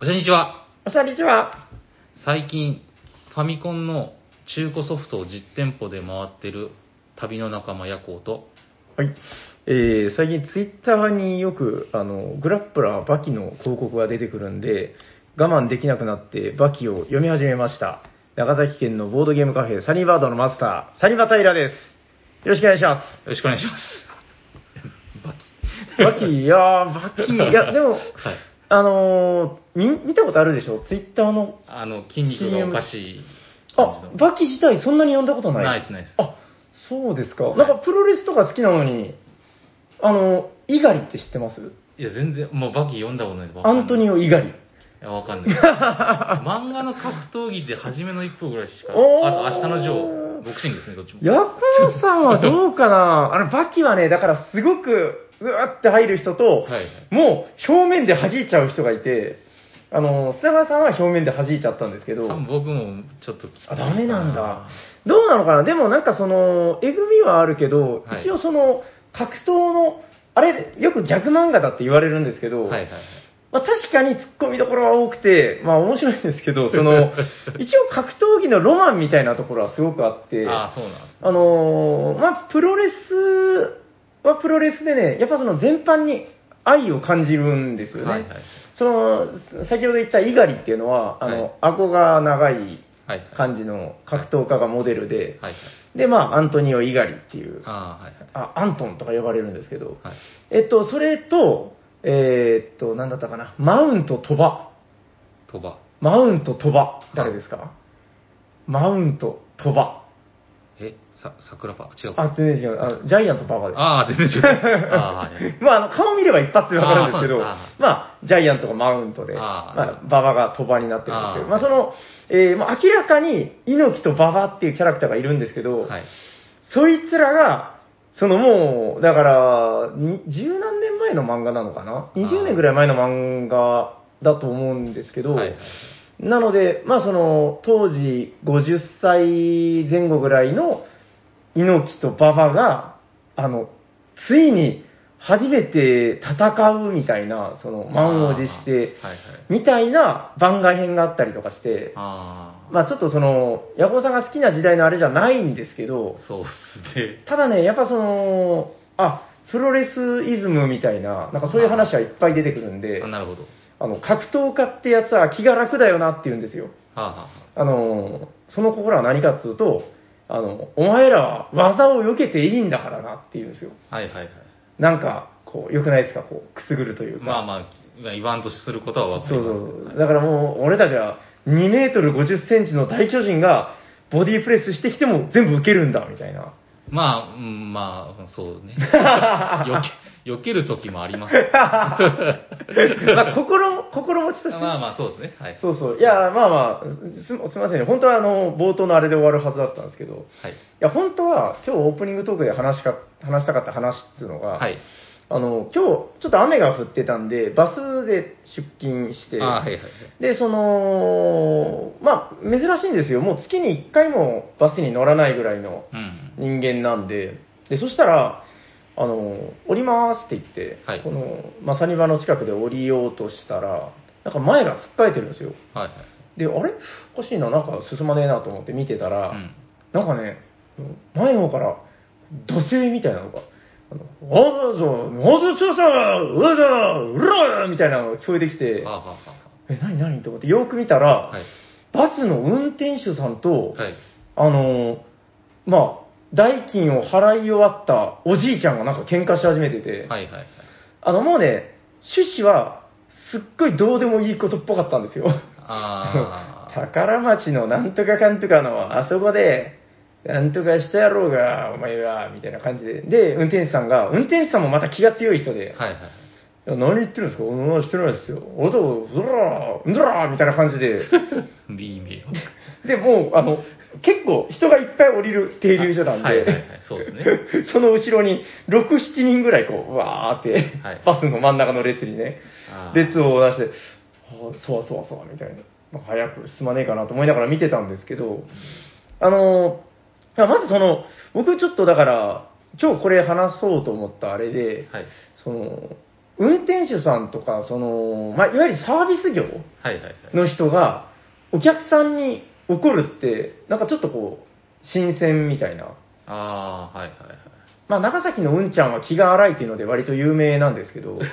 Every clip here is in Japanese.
こんにちは。おしゃにちは。最近、ファミコンの中古ソフトを実店舗で回ってる旅の仲間ヤコウと、はい。えー、最近ツイッターによく、あの、グラップラーバキの広告が出てくるんで、我慢できなくなってバキを読み始めました。長崎県のボードゲームカフェサニーバードのマスター、サニバタイラです。よろしくお願いしまよろしくお願いします。バキ。す。バキ、いやー、バキ、いや、でも、はい。あのー、見、見たことあるでしょ？ツイッターの。あの、筋肉がおかしいあの。、バキ自体そんなに読んだことない？ないですないですあ、そうですか。なんかプロレスとか好きなのに、あの、イガリって知ってます？いや、全然、もうバキ読んだことないんでわかアントニオ・イガリ。いや、わかんない。漫画の格闘技で初めの一歩ぐらいしか。あと、明日のジョー、ボクシングですね、どっちも。ヤコウさんはどうかな？あの、バキはね、だからすごく、うわって入る人と、はいはい。もう表面で弾いちゃう人がいて、あの、砂川さんは表面で弾いちゃったんですけど、多分僕もちょっと。あ、ダメなんだ。どうなのかな？でもなんかその、えぐみはあるけど、はい一応その、格闘の、あれ、よく逆漫画だって言われるんですけど、はいはいはい。まあ、確かに突っ込みどころは多くて、まあ面白いんですけど、その、一応格闘技のロマンみたいなところはすごくあって、ああ、そうなんですね。あのーまあ、プロレスはプロレスでね、やっぱその全般に愛を感じるんですよね。はいはい。その、先ほど言ったイガリっていうのは、あの、顎が長いはいはい。感じの格闘家がモデルで、はいはい。で、まあ、アントニオ・イガリっていう、ああ、はいはアントンとか呼ばれるんですけど、はい。えっと、それと、えーっと、なんだったかな、マウント・鳥羽。鳥羽。マウント・鳥羽。誰ですか？マウント・鳥羽。え、さ、桜パ違う。あ、全然違う。あジャイアント・馬場です。ああ、全然違う。ああ、はいはい。まあ、あの、顔見れば一発でわかるんですけど、あーそうですまあ、ジャイアントがマウントで、あーまあ、馬場が鳥羽になってるんですけど、あーまあ、その、えーまあ、明らかに猪木と馬場っていうキャラクターがいるんですけど、はい。そいつらが、そのもう、だから、に十何年前の漫画なのかな ?20 年ぐらい前の漫画だと思うんですけど、はいはい。なので、まあその、当時50歳前後ぐらいの猪木と馬場が、あの、ついに初めて戦うみたいな、その、満を持して。みたいな番外編があったりとかして、ああ、まあちょっとその、ヤコウさんが好きな時代のあれじゃないんですけど、そうっすね。ただね、やっぱその、あ、プロレスイズムみたいな、なんかそういう話はいっぱい出てくるんであ、なるほど。あの、格闘家ってやつは気が楽だよなって言うんですよ。はあ、はあはあの、その心は何かっつうと、あの、お前らは技を避けていいんだからなって言うんですよ。あ、はいはいはい。なんか、こう、良くないですか？こう、くすぐるというか。まあまあ、まあ言わんとすることはわかりますそうそう。だからもう、俺たちは2メートル50センチの大巨人がボディープレスしてきても全部受けるんだ、みたいな。まあ、うん、まあ、そうね。避け、避ける時もあります。まあ、心、心持ちとして。まあまあ、そうですね。はい。そうそう。いや、まあまあ、すすみませんね。本当はあの、冒頭のあれで終わるはずだったんですけど、はい。いや、本当は今日オープニングトークで話しか、話したかった話っていうのが、はい。あの、今日ちょっと雨が降ってたんで、バスで出勤して、はいはいはい。で、その、まあ、珍しいんですよ。もう月に1回もバスに乗らないぐらいのうん。人間なんで、で、そしたら、あの、降りますって言って、はいこの、まあ、サニバの近くで降りようとしたら、なんか前が突っかえてるんですよ。はいはい。で、あれ？おかしいな、なんか進まねえなと思って見てたら、うん。なんかね、前の方から土星みたいなのが、おーぞ、おーぞ、そうそう、うわだ、うらーみたいなのが聞こえてきては、あ、はあはえ、なになにと思ってよく見たら、あ、はい。バスの運転手さんと、はい。あのーまあ、代金を払い終わったおじいちゃんがなんか喧嘩し始めてて、はいはいはい。あのもうね、趣旨はすっごいどうでもいいことっぽかったんですよ。宝町のなんとかかんとかのあそこで、なんとかしたやろうが、お前は、みたいな感じで。で、運転手さんが、運転手さんもまた気が強い人で、はいはい。いや何言ってるんですか？何してないですよ。おと、うらー、うらーみたいな感じで。いい迷惑。で、もう、あの、結構人がいっぱい降りる停留所なんで、はいはいはい。そうですね。その後ろに6、7人ぐらいこう、うわーって、はいバスの真ん中の列にね、列を出して、そわそわそわみたいな、まあ早く進まねえかなと思いながら見てたんですけど、あのー、いやまずその、僕ちょっとだから、今日これ話そうと思ったあれで、はい。その、運転手さんとか、その、まあ、いわゆるサービス業はいはいはい。の人が、お客さんに怒るって、なんかちょっとこう、新鮮みたいな。ああ、はいはいまあ、長崎のうんちゃんは気が荒いっていうので割と有名なんですけど、はい。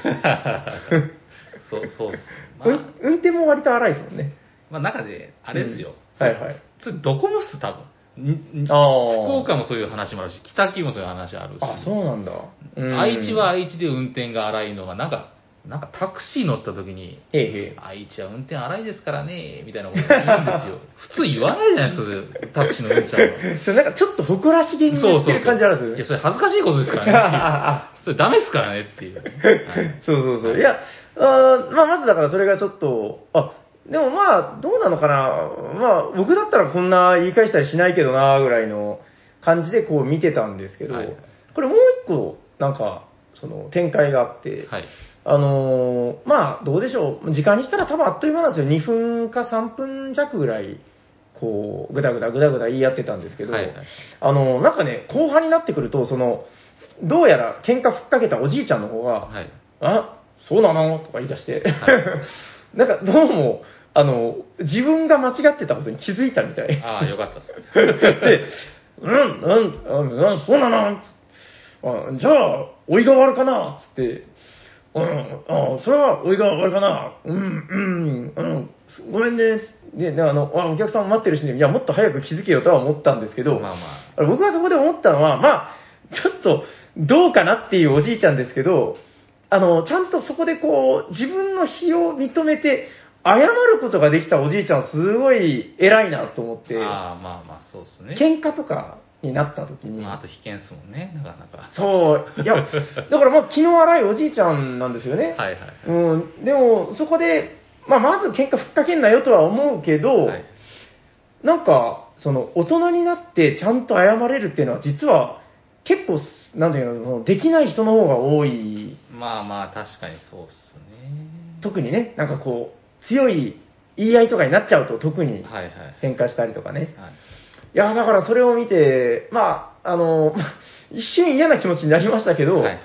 そう、そうっす。まあ、うん運転も割と荒いですもんね。まあ、中で、あれですよ。はいはい。それどこもっす、多分。あー福岡もそういう話もあるし、北九もそういう話あるし。あ、そうなんだ。うん愛知は、愛知で運転が荒いのが、なんか、なんかタクシー乗った時に、ええええ。愛知は運転荒いですからね、みたいなこと言うんですよ。普通言わないじゃないですか、タクシーのうんちゃんは。それなんかちょっと誇らしげにそうそうそう。言ってる感じあるんですよねいや、それ恥ずかしいことですからねっていう。それダメですからねっていう。はいそうそうそう。いや、あーまあ、まずだからそれがちょっと、あ、でもまあ、どうなのかな。まあ、僕だったらこんな言い返したりしないけどな、ぐらいの感じでこう見てたんですけど、はいこれもう一個、なんか、その展開があって、はい。あのーまあ、どうでしょう。時間にしたら多分あっという間なんですよ。2分か3分弱ぐらい、こう、ぐだぐだぐだぐだ言い合ってたんですけど、はいはいあのーなんかね、後半になってくると、その、どうやら喧嘩ふっかけたおじいちゃんの方が、はい。あ、そうなの？とか言い出して、は なんかどうも、あの、自分が間違ってたことに気づいたみたい。ああ、よかったです。で、うん、うん、うん、そうなの？あじゃあ、おいが悪かな？つって、うん、あそれはおいが悪かな？うん、うん、うん、ごめんね。で、であの、あお客さん待ってるしね、いや、もっと早く気づけよとは思ったんですけど、まあまあ。れ僕がそこで思ったのは、まあ、ちょっと、どうかなっていうおじいちゃんですけど、あの、ちゃんとそこでこう、自分の非を認めて、謝ることができたおじいちゃん、すごい偉いなと思って、あ。ああ、まあまあ、そうですね。喧嘩とかになった時に、まあ、あと危険っすもんね、なかなか。そう、いや、だからまあ、気の荒いおじいちゃんなんですよね。はいはい。うん、でも、そこで、まあ、まず喧嘩ふっかけんなよとは思うけど、はいなんか、その、大人になってちゃんと謝れるっていうのは、実は、結構、なんていうの、そのできない人の方が多い、まあまあ、確かにそうっすね。特にね、なんかこう、強い言い合いとかになっちゃうと、特にはいはい。喧嘩したりとかね。はいいや、だからそれを見て、まあ、あの、まあ一瞬嫌な気持ちになりましたけど、はい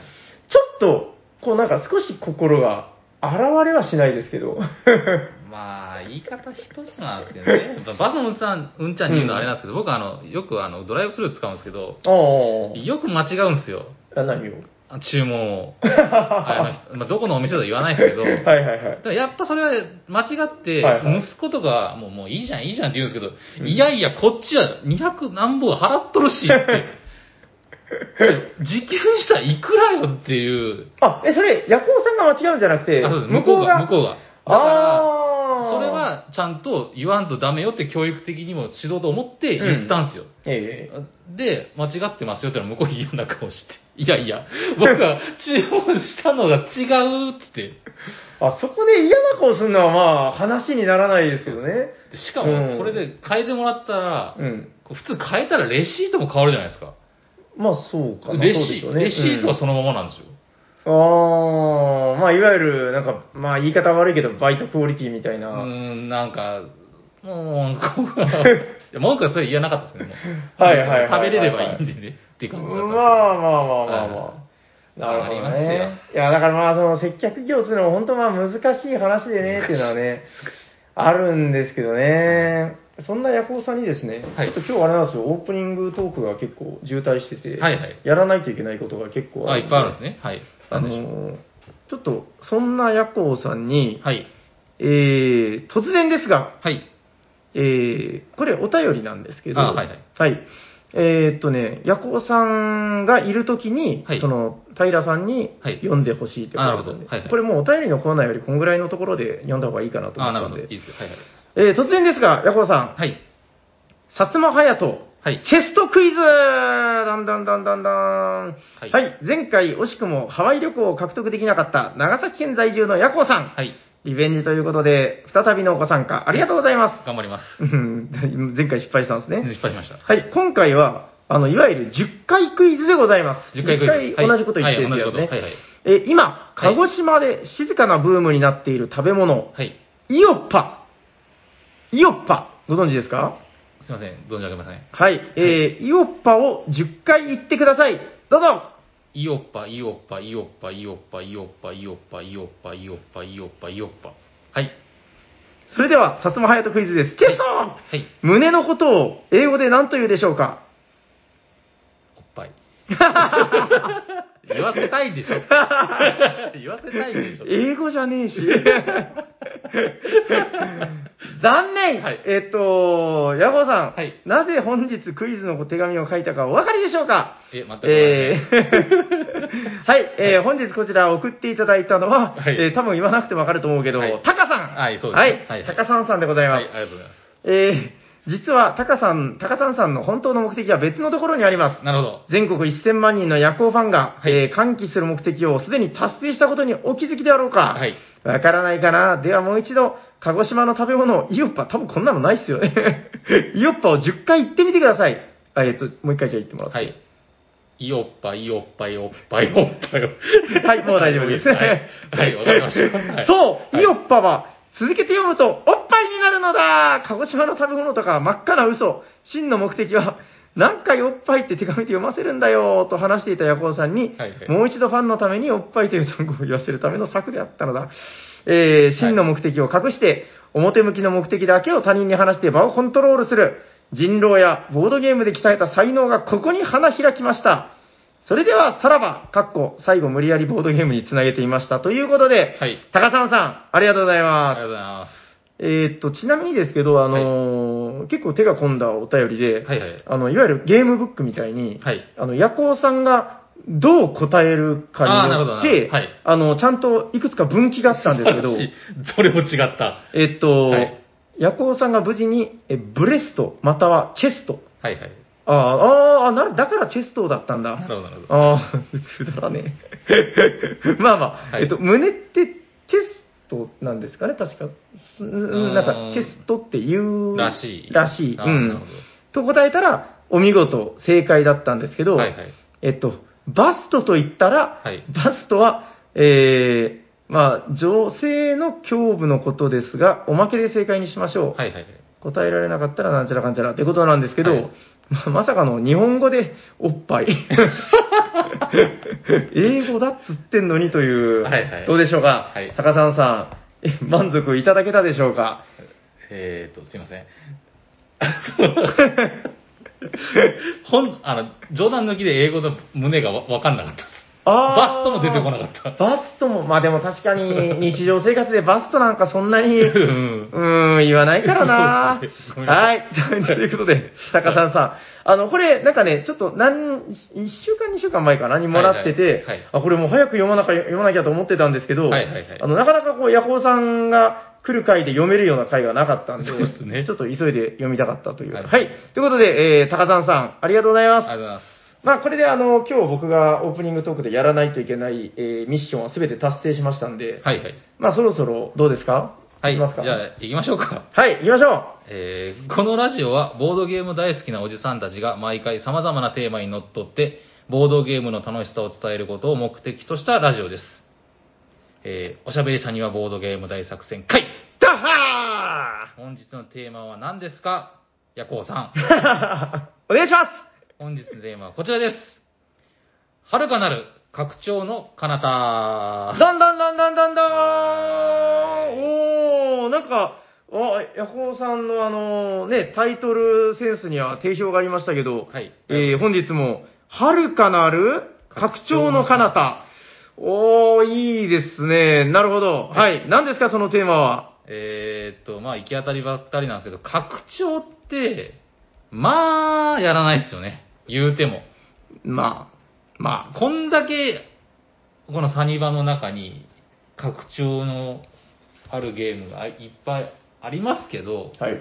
ちょっと、こうなんか少し心が、現れはしないですけど。まあ、言い方一つなんですけどね。バスのうんちゃん、うんちゃんに言うのはあれなんですけど、僕あの、よくあの、ドライブスルー使うんですけど、あよく間違うんですよ。あ。何を？注文を。あ のまあ、どこのお店とは言わないですけど、はいはいはい。だ。からやっぱそれは間違って、はいはい。息子とかもうもういいじゃんいいじゃんって言うんですけど、いやいやこっちは200何本払っとるしって。時給したらいくらよっていう。あ、え、それ、ヤコウさんが間違うんじゃなくて、あそうです。向こうが向こうが？だかそれ、はちゃんと言わんとダメよって教育的にも指導と思って言ったんですよ、ええで間違ってますよってのは向こう嫌な顔していやいや僕は注文したのが違うってあ、そこで嫌な顔するのはまあ、話にならないですけどね。しかうんもそれで変えてもらったら、うん。普通変えたらレシートも変わるじゃないですか。まあ、そうかな。レそうでしょうねシレシートはそのままなんですよ。ああ、まあ、いわゆる、なんか、まあ、言い方悪いけど、バイトクオリティみたいうな。ーん、なんか、もう、こ 文句はそれ言わなかったですね。はいはいはいはい食べれればいいんでね。って感じだったまあまあまあまあはいまあ。なるほどね。いや、だからまあ、その接客業っていうのは本当まあ難しい話でね、っていうのはね、あるんですけどね。そんなヤコウさんにですね、はいちょっと今日あれなんですよ、オープニングトークが結構渋滞してて、はいはいやらないといけないことが結構あ、あるいっぱいあるんですね。はい。あのーちょっと、そんなヤコウさんに、はい。えー、突然ですが、はい。えー、これお便りなんですけど、あはいはいはい。えーっとね、ヤコウさんがいるときに、はいその、平さんにはい読んでほしいってことあなだったんで、るほどはいはいこれもうお便りのコーナーよりこんぐらいのところで読んだ方がいいかなと思あ、っ。なるほど。いいですよ。はいはい。えー、突然ですが、ヤコウさん、はい。薩摩隼人、はい。チェストクイズだんだんだんだんだん。ははいい、前回惜しくもハワイ旅行を獲得できなかった長崎県在住のヤコウさん。はい。リベンジということで、再びのご参加ありがとうございます。頑張ります。うん 前回失敗したんですね。失敗しました。はい、今回は、あの、いわゆる10回クイズでございます。10回クイズ。10回同じこと言ってるんだよね。はい。はいはい。え今、はい鹿児島で静かなブームになっている食べ物、はい。イオッパ。イオッパ、ご存知ですか？すいません。存じ上げません。はい、えー、イオッパを10回言ってください。どうぞイオッパ、イオッパ、イオッパ、イオッパ、イオッパ、イオッパ、イオッパ、イオッパ、イオッパ、イオッパ。はい。それでは、薩摩隼人クイズです。チェストはい。胸のことを英語で何と言うでしょうか？おっぱい。言わせたいんでしょ 言わせたいんでしょ英語じゃねえし。残念、はい。えっと、ヤゴさん、はい。なぜ本日クイズの手紙を書いたかお分かりでしょうか？え、全く えー。はい、えー本日こちら送っていただいたのは、はい。えー多分言わなくてもわかると思うけど、はい。タカさん。はいそうですはい、ね。はい。はい。タカさんさんでございます。はい、ありがとうございます。えー実はタカさん、タカさんさんの本当の目的は別のところにあります。なるほど。全国1000万人の夜行ファンが、はいえー歓喜する目的をすでに達成したことにお気づきであろうか。はい。わからないかなではもう一度、鹿児島の食べ物、イオッパ、多分こんなのないっすよね。イオッパを10回言ってみてください。あえっと、もう一回じゃあ言ってもらって。はい。イオッパ、イオッパ、イオッパ、イオッパよ。はいもう大丈夫ですはい、はいわかりました。はいそう、はいイオッパは、続けて読むと、おっぱいになるのだ鹿児島の食べ物とか真っ赤な嘘。真の目的は、何回おっぱいって手紙で読ませるんだよと話していたヤコウさんに、はいはいもう一度ファンのためにおっぱいという単語を言わせるための策であったのだ。えー、真の目的を隠して、表向きの目的だけを他人に話して場をコントロールする。人狼やボードゲームで鍛えた才能がここに花開きました。それでは、さらば、かっこ、最後無理やりボードゲームにつなげていました。ということで、はい。高さんさん、ありがとうございあります。がとうございます。えーっと、ちなみにですけど、あのー結構手が込んだお便りで、はいはい。あの、いわゆるゲームブックみたいに、はい。あの、ヤコウさんがどう答えるかによって、なるほどはいあの、ちゃんといくつか分岐があったんですけど それも違った。えっと、はいヤコウさんが無事に、えブレスト、またはチェスト。はいはい。あーあー、なるだからチェストだったんだ。なるほど、なるほど。ああ、くだらねえ。まあまあ、はいえっと、胸ってチェストなんですかね、確か。なんか、チェストって言う。らしいらしい。うん。と答えたら、お見事、正解だったんですけど、はいはい。えっと、バストと言ったら、はいバストは、えー、まあ、女性の胸部のことですが、おまけで正解にしましょう。はいはいはい。答えられなかったらなんちゃらかんちゃらってことなんですけど、はいま まさかの日本語でおっぱい。英語だっつってんのにという、はいはいどうでしょうか、はい高さんさん、え満足いただけたでしょうか？えーと、すいません。ほん、あの、冗談抜きで英語の胸がわわかんなかったです。あーバストも出てこなかった。バストも、まあでも確かに日常生活でバストなんかそんなに、ううんーん、言わないからなはいい。ということで、高さんさん。あの、これ、なんかね、ちょっと何、1週間、2週間前かな？にもらってて、はいはいはいあ、これもう早く読まなきゃ、読まなきゃと思ってたんですけど、はいはいはいあの、なかなかこう、ヤコウさんが来る回で読めるような回がなかったんで、そうですねちょっと急いで読みたかったという。は。はいいということで、えー、高さんさん、ありがとうございます。ありがとうございます。まあ、これであの、今日僕がオープニングトークでやらないといけない、えーミッションは全て達成しましたんで、はいはい。まあ、そろそろどうですか？はい。じゃあ、行きましょうか。はい、行きましょえーこのラジオはボードゲーム大好きなおじさんたちが毎回様々なテーマにのっとってボードゲームの楽しさを伝えることを目的としたラジオです。えーおしゃべりさんにはボードゲーム大作戦会うダッハ本日のテーマは何ですか？ヤコウさん。ー お願いします本日のテーマはこちらです。遥かなる拡張の彼方。だんだんだんだんだんだはーんおー、なんか、あ、ヤコウさんのあの、ね、タイトルセンスには定評がありましたけど、はい。えー本日も、遥かなる拡張の彼方。おー、いいですね。なるほど。は。はい何ですか、そのテーマは？えーっと、まあ、行き当たりばったりなんですけど、拡張って、まあ、やらないですよね。言うても。まあ、まこんだけ、このサニバの中に、拡張のあるゲームがいっぱいありますけど、あ、はい。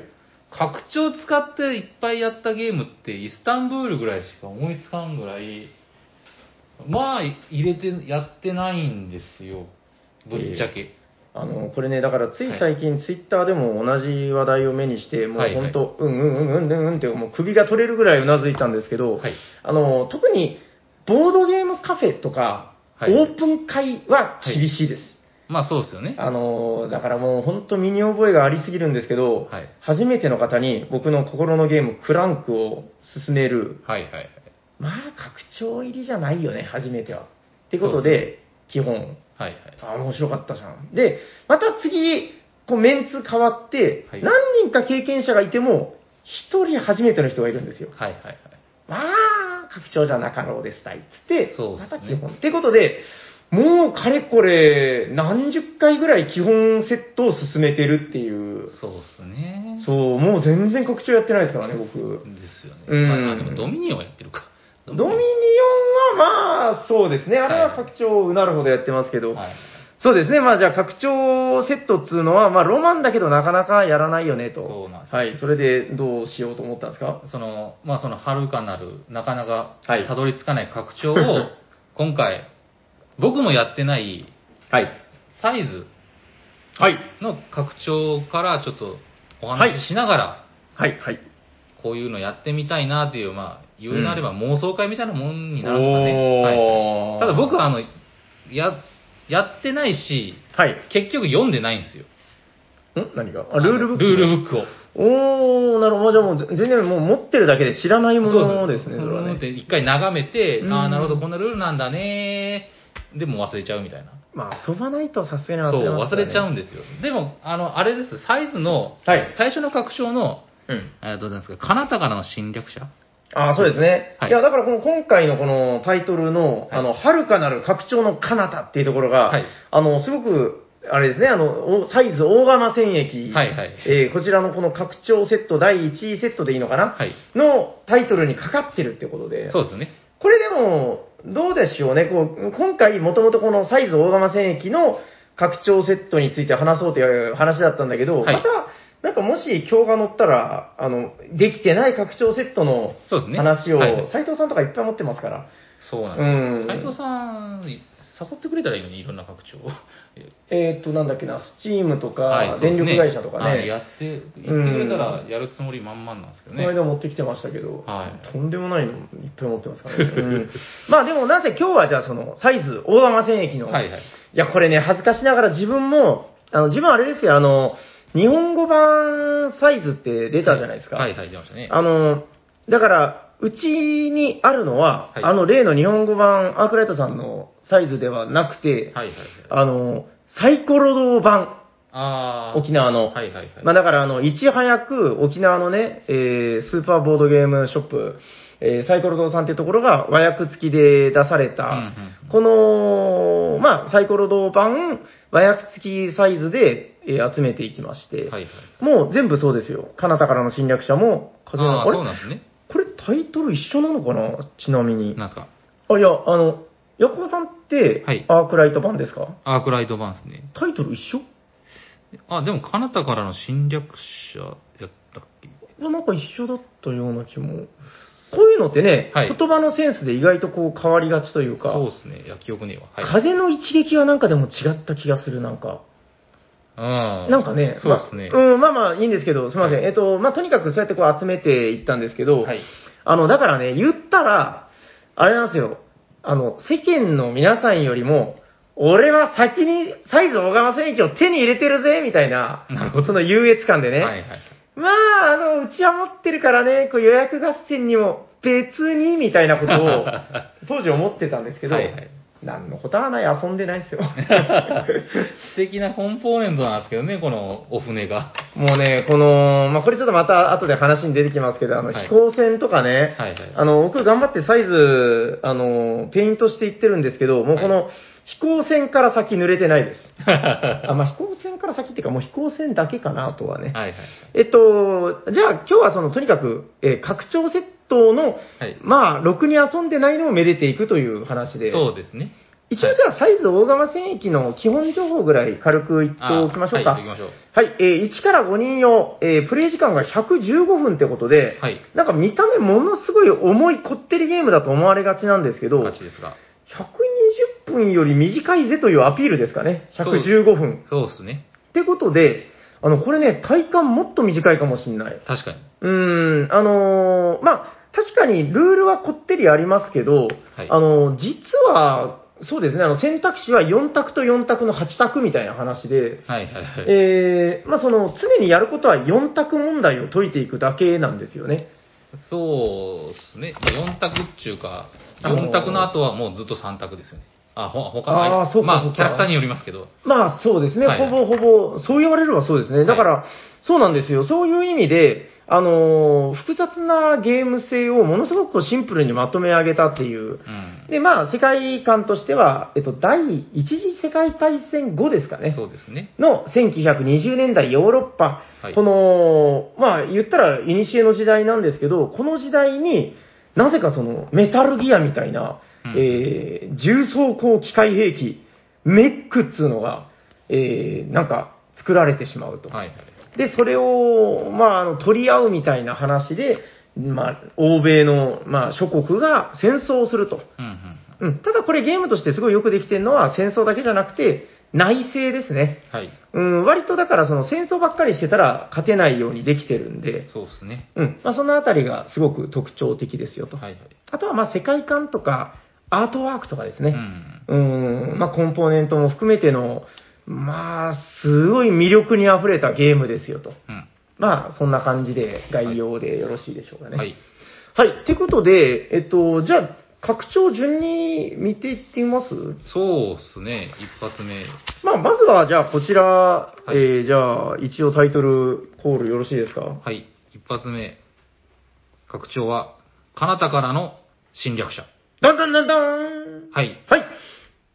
拡張使っていっぱいやったゲームって、イスタンブールぐらいしか思いつかんぐらい、まあ、入れて、やってないんですよ。ぶっちゃけ。あの、これね、だからつい最近、ツイッターでも同じ話題を目にして、もう本当、うんうんうんうんうんうんって、もう首が取れるぐらいうなずいたんですけど、はい。あの、特に、ボードゲームカフェとか、はいオープン会は厳しいです。まあ、そうですよね。あの、だからもう本当身に覚えがありすぎるんですけど、はい初めての方に僕の心のゲーム、クランクを勧める。はいはいはい。まあ、拡張入りじゃないよね、初めては。ってことで、基本、はいはい。あ面白かったじゃん。で、また次、こうメンツ変わって、はい何人か経験者がいても、一人初めての人がいるんですよ。はいはいはい。まあ、拡張じゃなかろうですたいっつって、そうですねまた基本。ってことで、もうかれこれ、何十回ぐらい基本セットを進めてるっていう。そうっすね。そう、もう全然拡張やってないですからね、僕。ですよね。うんまあ、あでもドミニオンやってるか。ドミニオンはまあ、そうですね。あれは拡張うなるほどやってますけど。はい。そうですね。まあじゃあ拡張セットっつうのは、まあロマンだけどなかなかやらないよねと。そうなんですはい。それでどうしようと思ったんですか？その、まあその、遥かなる、なかなかはいたどり着かない拡張を、今回、僕もやってないはい。サイズはい。の拡張からちょっとお話ししながら、はい。はい。こういうのやってみたいなっていう、まあ、言うなれば妄想会みたいなもんになるんですかね。はいただ僕は、あの、や、やってないし、はい。結局読んでないんですよ。ん？何が？あルールブック？ルールブックを。おー、なるほど。じゃあもうぜ全然もう持ってるだけで知らないものですね、それはでね。一回眺めて、うんああ、なるほど、こんなルールなんだねでも忘れちゃうみたいな。まあ遊ばないとさすがに忘そう、れます忘れちゃうんでですよ。でも、あの、あれです、サイズの、はい。最初の拡張の、うん。えーどうなんですか、カナタからの侵略者？ああ、そうですね。はい。い、や、だからこの今回のこのタイトルの、はい。あの、遥かなる拡張の彼方っていうところが、はい。あの、すごく、あれですね、あの、おサイズ大釜戦役、はいはい。えーこちらのこの拡張セット第1位セットでいいのかな、はい。のタイトルにかかってるってことで、そうですね。これでも、どうでしょうね、こう今回もともとこのサイズ大釜戦役の拡張セットについて話そうという話だったんだけど、はいまた、なんかもし今日が乗ったら、あの、できてない拡張セットのそうですね。話を、はいはい斉藤さんとかいっぱい持ってますから。そうなんうんですよ。斉藤さん、誘ってくれたらいいのに、いろんな拡張を。えっ、と、なんだっけな、スチームとか、はいそうですね電力会社とかはいね、やって、言ってくれたらやるつもり満々なんですけどこのね。間持ってきてましたけど、はいとんでもないのいっぱい持ってますからね。うんまあでもなぜ今日はじゃあそのサイズ大釜戦役の、はいはい。いや、これね、恥ずかしながら自分も、あの、自分あれですよ、あの、日本語版サイズって出たじゃないですか。はいはい、出ましたね。あの、だから、うちにあるのは、はいあの例の日本語版アークライトさんのサイズではなくて、はいはいはい。あの、サイコロ堂版、あー沖縄の。はいはいはい。まあだから、あの、いち早く沖縄のね、えースーパーボードゲームショップ、えーサイコロ堂さんっていうところが和訳付きで出された、うんうんこの、まあ、サイコロ堂版和訳付きサイズで、えー集めていきまして、はいはい。もう全部そうですよ。彼方からの侵略者も、風のああ、あれそうなんですね。これタイトル一緒なのかな？ちなみに。なんですか？あ、いや、あの、ヤコウさんってはい、アークライト版ですか、アークライト版ですね。タイトル一緒？あ、でも、カナタからの侵略者やったっけ？いや、なんか一緒だったような気も。こういうのってね、はい言葉のセンスで意外とこう変わりがちというか、そうですね。いや、記憶ねえわ。はい。風の一撃はなんかでも違った気がする、なんか。うん。なんかね、そうですね。まあうん、まあまあいいんですけど、すみません。えっと、まあとにかくそうやってこう集めていったんですけど、はい。あの、だからね、言ったら、あれなんですよ。あの、世間の皆さんよりも、俺は先にサイズ小川戦役を手に入れてるぜ、みたいな、なその優越感でね。はいはい。まあ、あの、うちは持ってるからね、こう予約合戦にも別に、みたいなことを、当時思ってたんですけど、はいはい何のことはない、遊んでないですよ。素敵なコンポーネントなんですけどね、このお船が。もうね、この、まあ、これちょっとまた後で話に出てきますけど、あの、はい飛行船とかね、はいはい。あの、僕頑張ってサイズ、あの、ペイントしていってるんですけど、もうこの、飛行船から先濡れてないです。あ、まあ、飛行船から先っていうか、もう飛行船だけかなとはね。はいはい。えっと、じゃあ今日はその、とにかく、えー拡張セットの、はいまあ、ろくに遊んでないのをめでていくという話で。そうですね。一応じゃあサイズ大釜戦役の基本情報ぐらい軽く言っておきましょうか。あはい。はい、えー1から5人用、えープレイ時間が115分ってことで、はいなんか見た目ものすごい重いこってりゲームだと思われがちなんですけど、ですが。120分より短いぜというアピールですかね。115分。そうですね。ってことで、あの、これね、体感もっと短いかもしんない。確かに。うーん、あのーまあ、確かにルールはこってりありますけど、はいあのー実は、そうですね、あの、選択肢は4択と4択の8択みたいな話で、はいはいはい。えーまあ、その、常にやることは4択問題を解いていくだけなんですよね。そうですね。4択っていうか、あのー4択の後はもうずっと3択ですよね。あ、ほ他あーそうかまあ、そうかキャラクターによりますけど。まあそうですね、はいはいほぼほぼ、そう言われればそうですね。だから、そうなんですよ。そういう意味で、あのー複雑なゲーム性をものすごくシンプルにまとめ上げたっていう。うん。で、まあ、世界観としては、えっと、第一次世界大戦後ですかね。そうですね。の1920年代ヨーロッパ、はいこの、まあ言ったら古の時代なんですけど、この時代になぜかそのメタルギアみたいな、うんえー重装甲機械兵器、メックっつうのが、えーなんか作られてしまうと。はいはい。で、それを、まあ、あの取り合うみたいな話で、まあ、欧米の、まあ、諸国が戦争をすると。うんうん。うん、ただこれゲームとしてすごいよくできてるのは戦争だけじゃなくて内政ですね。はい。うん、割とだからその戦争ばっかりしてたら勝てないようにできてるんで、そうですね。うん、まあそのあたりがすごく特徴的ですよと。はいはい。あとはまあ世界観とかアートワークとかですうね。ん。うん、まあコンポーネントも含めての、まあすごい魅力に溢れたゲームですよと。うん。まあそんな感じで概要でよろしいでしょうかね。はい。はい。ってことで、えっと、じゃあ、拡張順に見ていってみます？そうですね。一発目。まあ、まずは、じゃあ、こちら、いえー、じゃあ、一応タイトルコールよろしいですか？はい。一発目。拡張は、彼方からの侵略者。ダンダンダンダンはい。はい。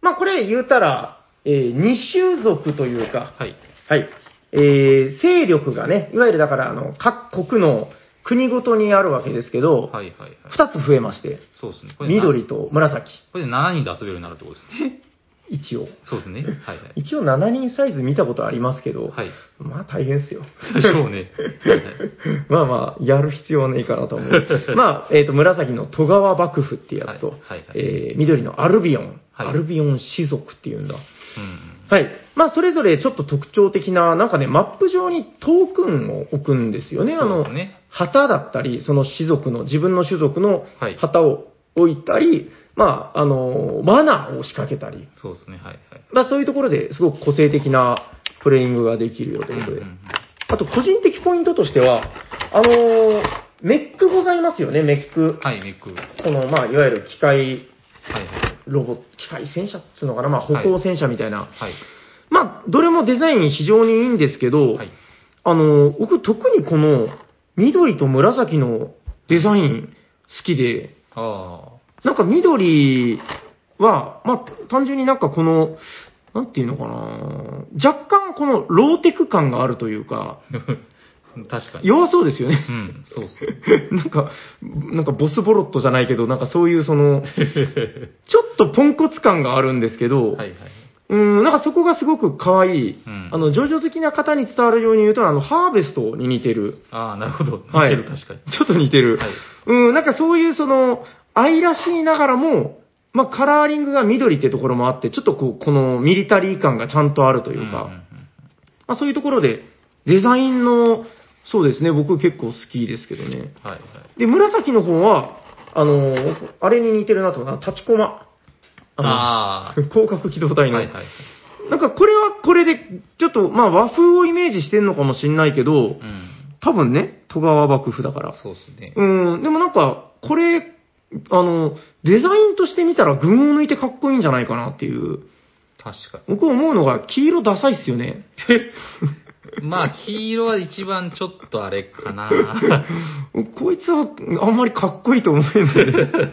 まあ、これ言うたら、えー、二種族というか、はい。はい。えー、勢力がね、いわゆるだから、あの、各国の国ごとにあるわけですけど、はいはいはい。二つ増えまして、そうですね。これな緑と紫、これで7人で遊べるようになるってことですね。一応。そうですね。はいはい。一応7人サイズ見たことありますけど、はい。まあ大変ですよ。でしょうね。はいはいまあまあ、やる必要はねえかなと思う。まあ、えっ、と、紫の戸川幕府っていうやつと、はいはいはいえー緑のアルビオン、はいアルビオン氏族っていうんだ。うんはい。まあ、それぞれちょっと特徴的な、なんかね、マップ上にトークンを置くんですよね。あの。旗だったり、その種族の、自分の種族のはい旗を置いたり、まあ、あの、マナーを仕掛けたり、そうですね。はいはい。まあ、そういうところですごく個性的なプレイングができるよということで。うんうんうんあと、個人的ポイントとしては、あのーメックございますよね、メック。はい、メック。はいこの、まあ、いわゆる機械はい。ロボ、機械戦車っつうのかな、まあ、歩行戦車みたいな。はい。まあ、どれもデザイン非常にいいんですけど、はい。あのー僕特にこの、緑と紫のデザイン好きで、あなんか緑は、まあ、単純になんかこの、なんていうのかな？若干このローテク感があるというか、あ。確かに。弱そうですよね。うん、そうっすね。なんか、なんかボスボロットじゃないけど、なんかそういうその、ちょっとポンコツ感があるんですけど、はいはい。うん、なんかそこがすごく可愛い。うんあの、ジョジョ好きな方に伝わるように言うと、あの、ハーベストに似てる。ああ、なるほど。似はい。てる、確かに。ちょっと似てる。はいうん、なんかそういうその、愛らしいながらも、まあ、カラーリングが緑ってところもあって、ちょっとこう、このミリタリー感がちゃんとあるというか、んんんまあ、そういうところで、デザインの、そうですね、僕結構好きですけどね。はいはい。で、紫の方は、あの、あれに似てるなとか、立ちコマ。あの 広角機動あ。隊の。はいはい。なんかこれはこれで、ちょっと、まあ和風をイメージしてんのかもしんないけど、うん。多分ね、戸川幕府だから。そうっすね。うん、でもなんか、これ、あの、デザインとして見たら群を抜いてかっこいいんじゃないかなっていう。確か僕思うのが、黄色ダサいっすよね。に。まあ、黄色は一番ちょっとあれかな。こいつはあんまりかっこいいと思えないね。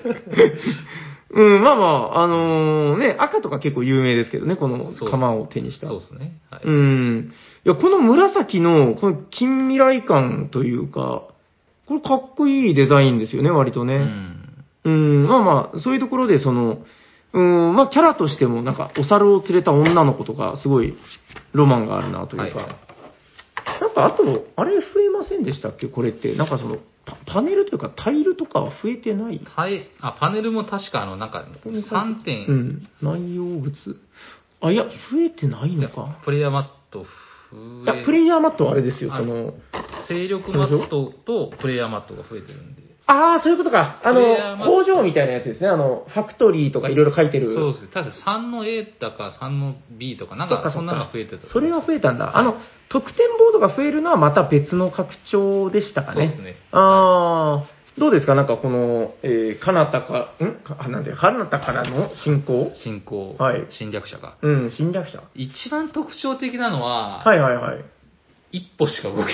うん、まあまあ、あのね、赤とか結構有名ですけどね、このそう玉を手にした。そうですね。はい。うん。いや、この紫の、この近未来感というか、これかっこいいデザインですよね、割とね。うん。うん、まあまあ、そういうところで、その、うん、まあ、キャラとしても、なんか、お猿を連れた女の子とか、すごい、ロマンがあるな、というか。はいはいなんか、あと、あれ増えませんでしたっけ？これって。なんかその、パパネルというか、タイルとかは増えてない？はい。あ、パネルも確かあの、なんか、3点、うん、内容物。あ、いや、増えてないのか。プレイヤーマットい増えや、プレイヤーマットはあれですよ、あその、勢力マットとプレイヤーマットが増えてるんで。ああ、そういうことか。あの工場みたいなやつですね。あの、ファクトリーとかいろいろ書いてる。そうですね。確か3の A だか3の B とか、なんかそんなのが増えてた。それが増えたんだ。あの、得点ボードが増えるのはまた別の拡張でしたかね。そうですねああ、どうですか？なんかこの、えー、かなたか、ん？かなんで、かなたからの進行？進行、はい侵略者が。うん、侵略者一番特徴的なのは、はいはいはい。一歩しか動けないっ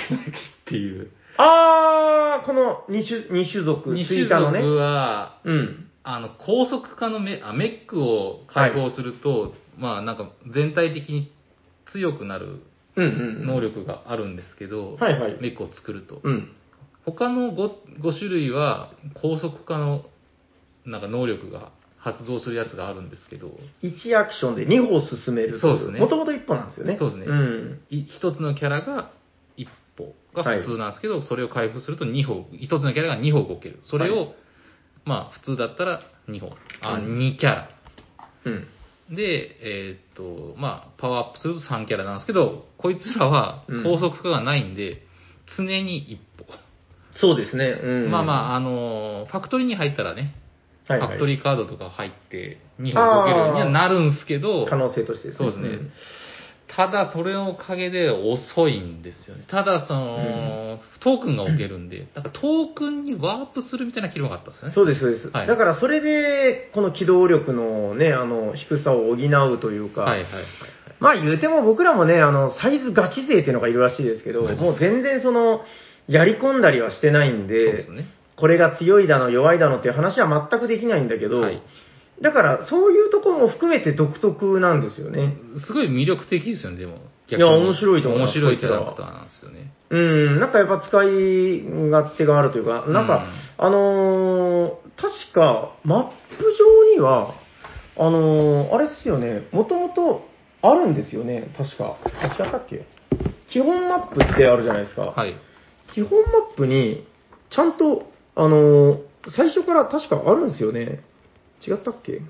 ていう。あー、この2種、二種族、二。種族は、うん。あの、高速化のメあメックを解放すると、まあなんか全体的に強くなる。能。力があるんですけど、はいはいメックを作ると。うん。他の 5, 5種類は高速化のなんか能力が発動するやつがあるんですけど、1アクションで2歩進める。そうですねもともと1歩なんですよね。そうですねうん。い一つのキャラが1歩が普通なんですけど、それを開封すると2歩、一つのキャラが2歩動ける。それを、はまあ普通だったら2歩、あ、うん2キャラ。うん。で、えーっと、まあ、パワーアップすると3キャラなんですけど、こいつらはうん高速化がないんで、常に1歩。そうですね。うん。まあまあ、あ、あのーファクトリーに入ったらね、はいはいファクトリーカードとか入って2歩動けるようにはなるんですけど、可能性としてそうですね。ただ、それのおかげで遅いんですよね。ただ、その、トークンが置けるんで、なんかトークンにワープするみたいな機能があったんですね。そうです、そうです。はいだからそれで、この機動力のね、あの、低さを補うというか、はいはいはい。まあ言うても僕らもね、あの、サイズガチ勢っていうのがいるらしいですけど、はいもう全然その、やり込んだりはしてないんそうで、ですね。これが強いだの弱いだのっていう話は全くできないんだけど、はいだからそういうところも含めて独特なんですよね。すごい魅力的ですよね、でも。いや面白いと思います面白いキャラクターなんですよね。うん、なんかやっぱ使い勝手があるというか、なんか、あのー確かマップ上には、あのーあれっすよね、もともとあるんですよね、確か。あ、違ったっけ？基本マップってあるじゃないですか。はい。基本マップに、ちゃんと、あのー最初から確かあるんですよね。違ったっけ？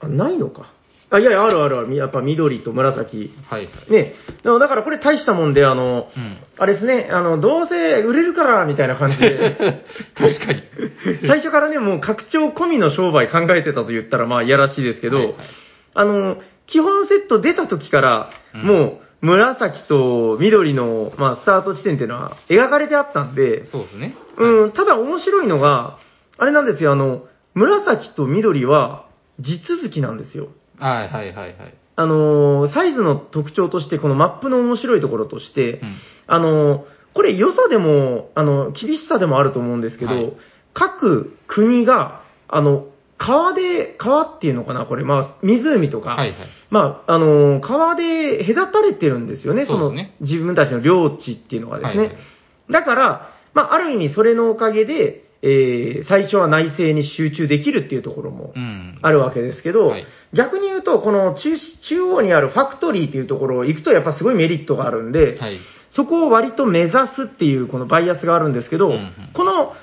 あ、ないのか。あ、いやいや、あるあるある。やっぱ緑と紫。はいはい。ね。だからこれ大したもんで、あの、うん。あれですね、あの、どうせ売れるから、みたいな感じで、確かに。最初からね、もう拡張込みの商売考えてたと言ったら、まあ、いやらしいですけど、はいはいあの、基本セット出た時から、うんもう、紫と緑の、まあ、スタート地点っていうのは描かれてあったんで、そうですね。うん、ただ面白いのが、あれなんですよ、あの、紫と緑は地続きなんですよ。はいはいはいはい。あのーサイズの特徴として、このマップの面白いところとして、うんあのーこれ良さでも、あの、厳しさでもあると思うんですけど、はい各国が、あの、川で、川っていうのかな、これ、まあ、湖とか、はいはい。まあ、あのー川で隔たれてるんですよね、のそうですね自分たちの領地っていうのがですね。はいはいだから、まあ、ある意味それのおかげで、えー最初は内政に集中できるっていうところもうん。あるわけですけど、はい逆に言うと、この中中央にあるファクトリーっていうところ行くとやっぱすごいメリットがあるんで、はい。そこを割と目指すっていうこのバイアスがあるんですけど、うんうんこの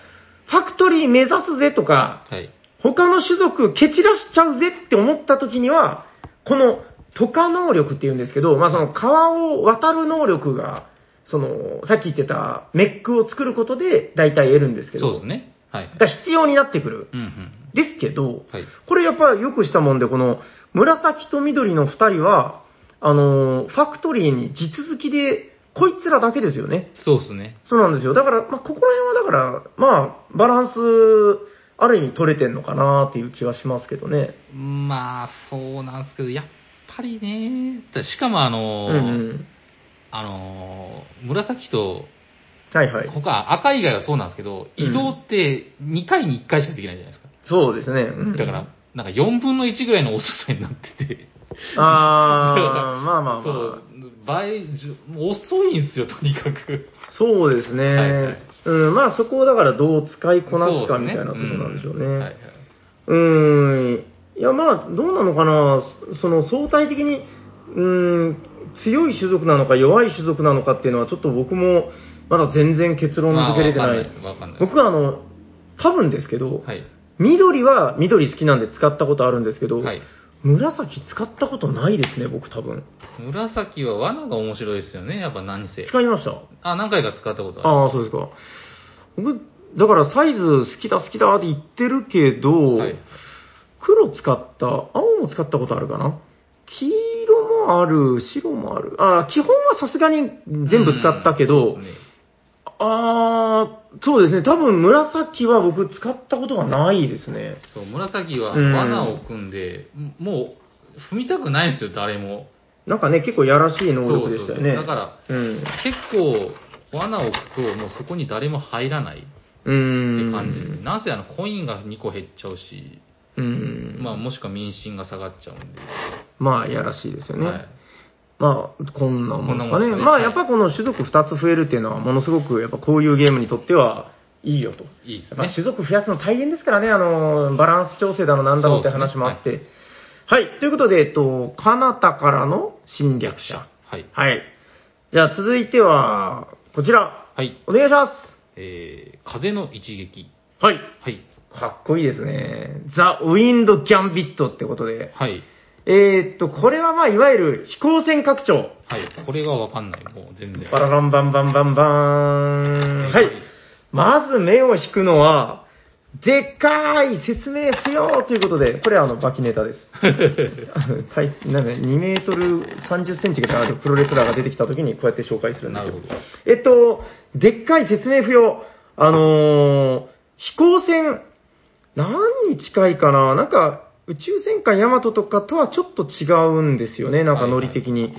ファクトリー目指すぜとか、はい。他の種族蹴散らしちゃうぜって思った時には、この渡河能力っていうんですけど、まあその川を渡る能力が、その、さっき言ってたメックを作ることで大体得るんですけど、そうですね。はい。だから必要になってくる。うんうん。ですけど、はい。これやっぱりよくしたもんで、この紫と緑の二人は、あのーファクトリーに地続きで、こいつらだけですよね。そうですね。そうなんですよ。だから、まあ、ここら辺はだから、まあ、バランス、ある意味取れてんのかなっていう気はしますけどね。まあ、そうなんですけど、やっぱりね、しかもあうの、んうん。あの、紫と、はいはい。他、赤以外はそうなんですけど、うん移動って2回に1回しかできないじゃないですか。そうですね。うんだから、なんか4分の1ぐらいの遅さになってて。あー、まあまあまあ。そう、倍、じゅもう遅いんですよ、とにかく。そうですね。はいはいうん、まあそこをだからどう使いこなすかみたいなところなんでしょうね。んはいはい。ん。いや、まあ、どうなのかな、そその相対的に、うーん、強い種族なのか弱い種族なのかっていうのは、ちょっと僕もまだ全然結論付けれてない。僕はあの、多分ですけど、はい。緑は緑好きなんで使ったことあるんですけど、はい。紫使ったことないですね、僕多分。紫は罠が面白いですよね、やっぱ何せ。使いました。あ、何回か使ったことある。ああ、そうですか。僕、だからサイズ好きだ好きだって言ってるけど、はい。黒使った、青も使ったことあるかな黄色もある、白もある。あ、基本はさすがに全部使ったけど、うんあー、そうですね。多分紫は僕使ったことがないですね。そう、紫はうん罠を組んで、もう踏みたくないんですよ、誰も。なんかね、結構やらしい能力でしたよね。そうそうだから、うん。結構、罠を置くと、もうそこに誰も入らないって。感じですね。なぜあの、コインが2個減っちゃうし、うん。まあ、もしくは民心が下がっちゃうんで。まあ、やらしいですよね。はい。まあ、こんなもんですかね。ねまあ、はいやっぱこの種族2つ増えるっていうのは、ものすごく、やっぱこういうゲームにとってはいいよと。いいですまあ、ね。種族増やすの大変ですからね、あの、バランス調整だのなんだろうって話もあって。はい、ということで、えっと、カナタからの侵略者。はい。はい。じゃあ続いては、こちら、はい。お願いします。えー、風の一撃。はい。はい。かっこいいですね。ザ・ウィンド・ギャンビットってことで。はい。えーっと、これはまあ、いわゆる飛行船拡張。はい。これがわかんない、もう全然。バラランバンバンバンバーン。はい。まず目を引くのは、でっかい説明不要ということで、これはあの、バキネタです。なんか2メートル30センチぐらいあるプロレスラーが出てきた時にこうやって紹介するんですよなるほど。えっと、でっかい説明不要。あのー飛行船、何に近いかな？なんか、宇宙戦艦ヤマトとかとはちょっと違うんですよね、なんかノリ的に。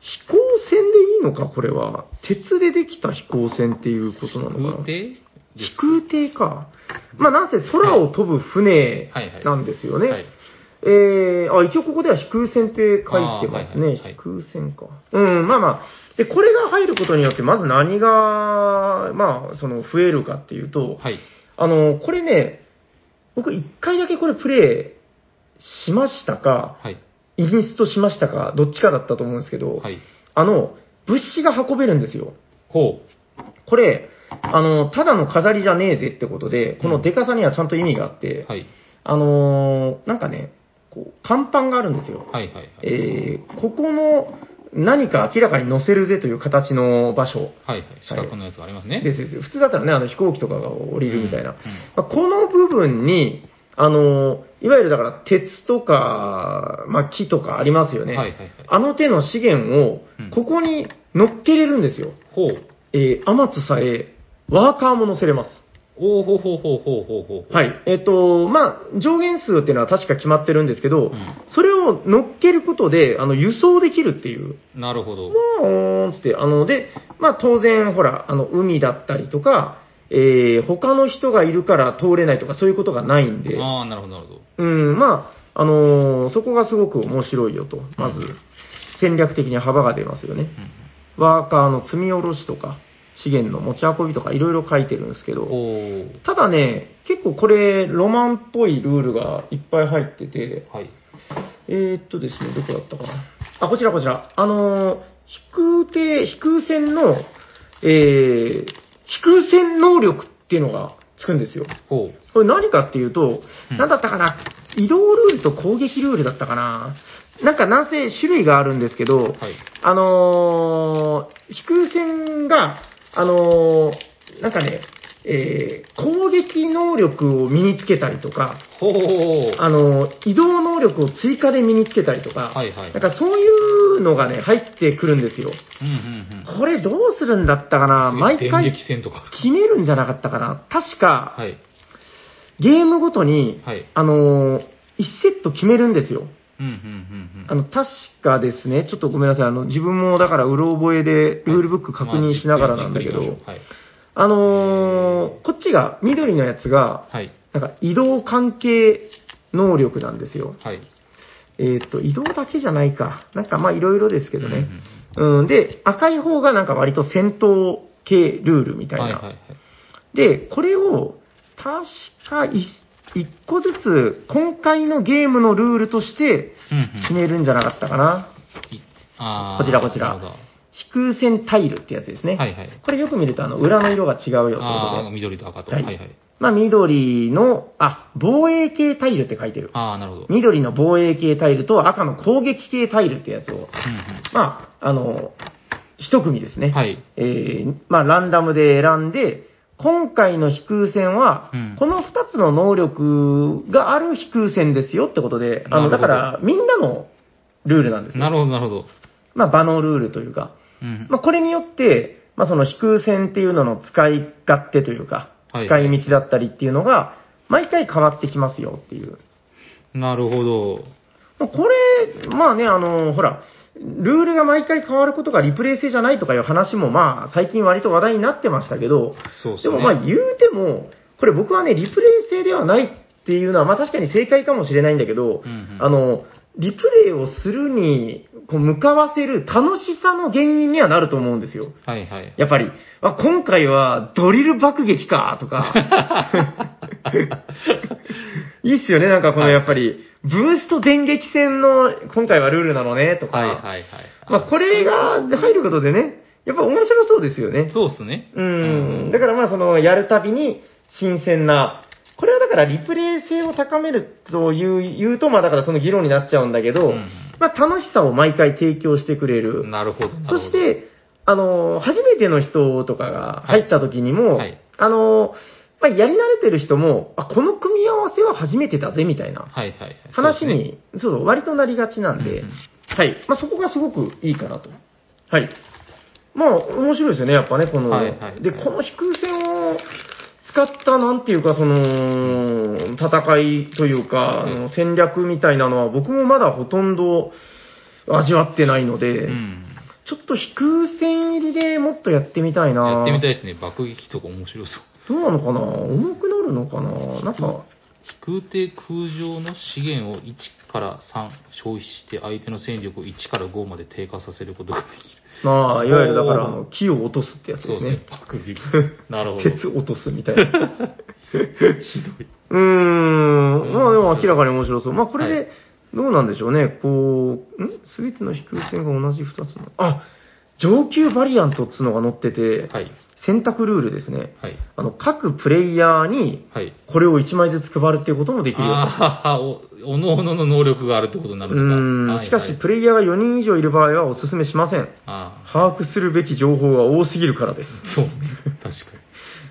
飛行船でいいのか、これは。鉄でできた飛行船っていうことなのかな飛空艇か。まあ、なんせ空を飛ぶ船はいはいなんですよね。はい。えー、あ、一応ここでは飛空船って書いてますね。はいはいはい飛空船か。うん、まあまあ。で、これが入ることによって、まず何が、まあ、その、増えるかっていうと、はい。あの、これね、僕一回だけこれプレイしましたか、はい。インストしましたか、どっちかだったと思うんですけど、はい。あの、物資が運べるんですよ。ほこれ、あの、ただの飾りじゃねえぜってことで、このデカさにはちゃんと意味があって、う。はい。あのーなんかね、こう、看板があるんですよ。はいはいはい。えー、ここの何か明らかに載せるぜという形の場所はいはい。四角のやつがありますね。ですですよ。普通だったらね、あの飛行機とかが降りるみたいな。うんうんまあこの部分に、あのーいわゆるだから鉄とか、まあ、木とかありますよね。はいはいはいあの手の資源をうん、ここに乗っけれるんですよ。ほう。えー、天津さえ、ワーカーも乗せれます。おーほうほうほうほうほうほう。。はいい。えっ、と、まあ、上限数っていうのは確か決まってるんですけど、んそれを乗っけることで、あの、輸送できるっていう。なるほど。まあ、おーんつって、あの、で、まあ、当然、ほら、あの、海だったりとか、えー、他の人がいるから通れないとか、そういうことがないんで、ああ、なるほどなるほど。うん、まあ、あのーそこがすごく面白いよと。まず、戦略的に幅が出ますよね。ワーカーの積み下ろしとか、資源の持ち運びとか、いろいろ書いてるんですけうん。ど、ただね、結構これ、ロマンっぽいルールがいっぱい入ってて、はい。えー、っとですね、どこだったかな。あ、こちらこちら。あのー飛空艇、飛空船の、えー、飛空船能力っていうのがつくんですよ。これ何かっていうと、うん何だったかな？移動ルールと攻撃ルールだったかな？なんかなんせ種類があるんですけど、はい。あのー飛空船が、あのーなんかね、えー攻撃能力を身につけたりとか、ほう。あのー移動能力を追加で身につけたりとか、はいはいなんかそういうのがね、入ってくるんですよ。うんうんうん。これどうするんだったかな？毎電回。決めるんじゃなかったかな？確か、はい。ゲームごとに、はいあのー、1セット決めるんですよ。うんうんうんうん。あの、確かですね、ちょっとごめんなさい、あの、自分もだから、うろ覚えで、ルールブック確認しながらなんだけど、はい。あのー、こっちが、緑のやつが、はい。なんか、移動関係能力なんですよ。はい。えっ、と、移動だけじゃないか。なんか、まあ、いろいろですけどね。うんうん、で、赤い方がなんか割と戦闘系ルールみたいな。はいはいはい。で、これを、確かい一個ずつ、今回のゲームのルールとしてうんうん決めるんじゃなかったかな。いあーこちらこちら飛空船タイルってやつですね。はいはい。これよく見ると、あの、裏の色が違うよってこああ、とで。緑と赤と。ははいいはい。まあ、緑の、あ、防衛系タイルって書いてる。ああ、なるほど。緑の防衛系タイルと赤の攻撃系タイルってやつを、うんまあ、あの、一組ですね。うんはい。えーまあ、ランダムで選んで、今回の飛空船はうん、この二つの能力がある飛空船ですよってことで、あの、だから、みんなのルールなんですよ。なるほど、なるほど。まあ、場のルールというか。うんまあ、これによって、まあその飛空戦っていうのの使い勝手というか、はい使い道だったりっていうのが、毎回変わってきますよっていう。なるほど。まあこれ、まあね、あの、ほら、ルールが毎回変わることがリプレイ制じゃないとかいう話もまあ最近割と話題になってましたけど、そうですね。でもまあ言うても、これ僕はね、リプレイ制ではないっていうのは、まあ確かに正解かもしれないんだけど、うんうんあの、リプレイをするに、こう向かわせる楽しさの原因にはなると思うんですよ。はいはい。やっぱり、あ今回はドリル爆撃か、とか。いいっすよね、なんかこのはいやっぱり、ブースト電撃戦の今回はルールなのね、とか。はいはいはい。まあこれが入ることでね、やっぱ面白そうですよね。そうですね。うん。だからまあその、やるたびに新鮮な、これはだからリプレイ性を高めるという、言うと、まあだからその議論になっちゃうんだけど、うんまあ楽しさを毎回提供してくれる。なるほど。そし、て、あの、初めての人とかが入った時にも、はいあの、まあ、やり慣れてる人も、あ、この組み合わせは初めてだぜ、みたいなはいはいはい。話に、そうそう、割となりがちなんで、うんうんはい。まあ、そこがすごくいいかなと。はい。まあ、面白いですよね、やっぱね、この、はいはいで、この飛空戦を使った、なんていうか、その、戦いというか、あの戦略みたいなのは、僕もまだほとんど味わってないので、うん。ちょっと飛空戦入りでもっとやってみたいな。やってみたいですね。爆撃とか面白そう。どうなのかな？重くなるのかな？なんか、飛空艇空上の資源を1から3消費して相手の戦力を1から5まで低下させることができる。まあ、いわゆるだから、あの、木を落とすってやつそうですねね。爆撃。なるほど。鉄落とすみたいな。ひどい。うーん。まあでも明らかに面白そう。まあこれはいで、どうなんでしょうね。こう、ん？すべての飛空船が同じ2つの。あ上級バリアントっつうのが載ってて、はい。選択ルールですね。はい。あの、各プレイヤーに、はい。これを1枚ずつ配るっていうこともできるようになっあ、お、おのおのの能力があるってことになうるのか。しかし、はいプレイヤーが4人以上いる場合はお勧めしません。あ把握するべき情報が多すぎるからです。あ、そうね。確か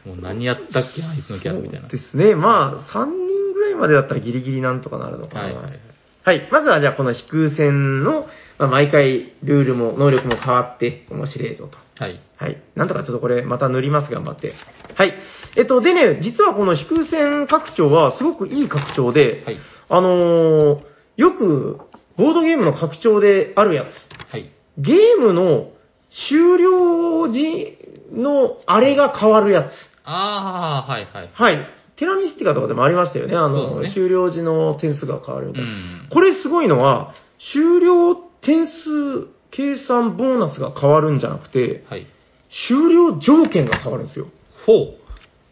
に。もう何やったっけ、あいつのキャラみたいな。ですね。まあ、3人ぐらいまでだったらギリギリなんとかなるのかな。はいはいはい。はい。まずはじゃあこの飛空戦の、まあ、毎回ルールも能力も変わって面白いぞと。はい。はい。なんとかちょっとこれまた塗ります、頑張って。はい。えっと、でね、実はこの飛空戦拡張はすごくいい拡張で、はい。あのーよく、ボードゲームの拡張であるやつ。はい。ゲームの終了時のあれが変わるやつ。ああ、はいはい。はい。テラミスティカとかでもありましたよね。あの、そうですね終了時の点数が変わるみたいな。うんこれすごいのは、終了点数計算ボーナスが変わるんじゃなくて、はい。終了条件が変わるんですよ。ほう。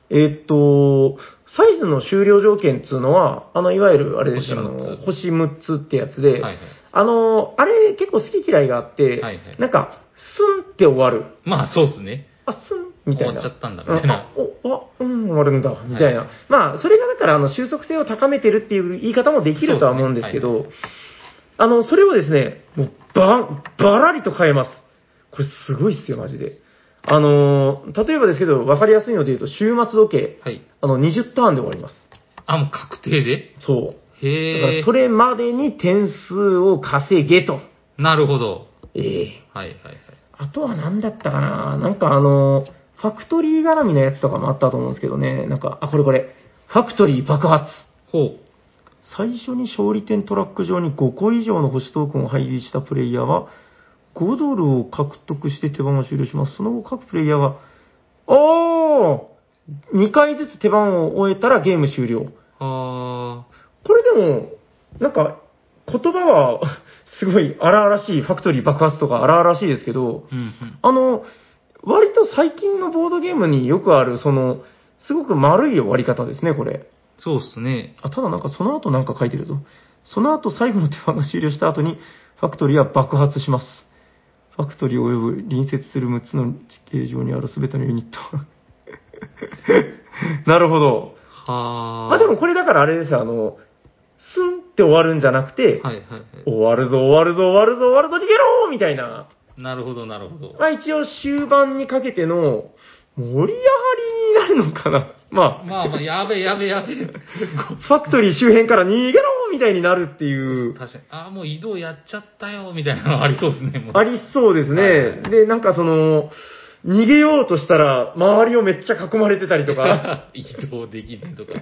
えーっと、サイズの終了条件っていうのは、あの、いわゆる、あれです星あ6のつ星6つってやつで、はいはい。あの、あれ結構好き嫌いがあって、はいはいなんか、スンって終わる。まあ、そうですね。あ、スンみたいな。終わっちゃったんだみたいなあ、お、あ、うん、終わるんだ、みたいな。はいまあ、それがだから、あの、収束性を高めてるっていう言い方もできるとは思うんですけど、あの、それをですね、もう、ば、ばらりと変えます。これすごいっすよ、マジで。あのー例えばですけど、わかりやすいので言うと、週末時計、はい。あの、20ターンで終わります。あ、もう確定で？そう。だへえから、。それまでに点数を稼げと。なるほど。ええはいはいはい。あとは何だったかな？なんかあの、ファクトリー絡みのやつとかもあったと思うんですけどね。なんか、あ、これこれ。ファクトリー爆発。ほ最初に勝利点トラック上に5個以上の星トークンを配備したプレイヤーは、5ドルを獲得して手番を終了します。その後各プレイヤーが、おー !2 回ずつ手番を終えたらゲーム終了。う。あこれでも、なんか、言葉は、すごい荒々しい、ファクトリー爆発とか荒々しいですけど、ー。うんうん。あの、割と最近のボードゲームによくある、その、すごく丸い終わり方ですね、これ。そうっすね。あ、ただなんかその後なんか書いてるぞ。その後最後の手番が終了した後に、ファクトリーは爆発します。ファクトリー及ぶ隣接する6つの地形上にある全てのユニット。なるほど。はあ。まあでもこれだからあれですよ、あの、スンって終わるんじゃなくて、はいはいはい。終わるぞ、終わるぞ、終わるぞ、終わるぞ、逃げろみたいな。なるほどなるほど。まあ一応終盤にかけての盛り上がりになるのかな？まあ、まあまあ、やべえやべえやべえ。ファクトリー周辺から逃げろみたいになるっていう、確かに。ああ、もう移動やっちゃったよ、みたいなのありそうですね。ありそうですね。はいはいで、なんかその、逃げようとしたら、周りをめっちゃ囲まれてたりとか、移動できねえとか。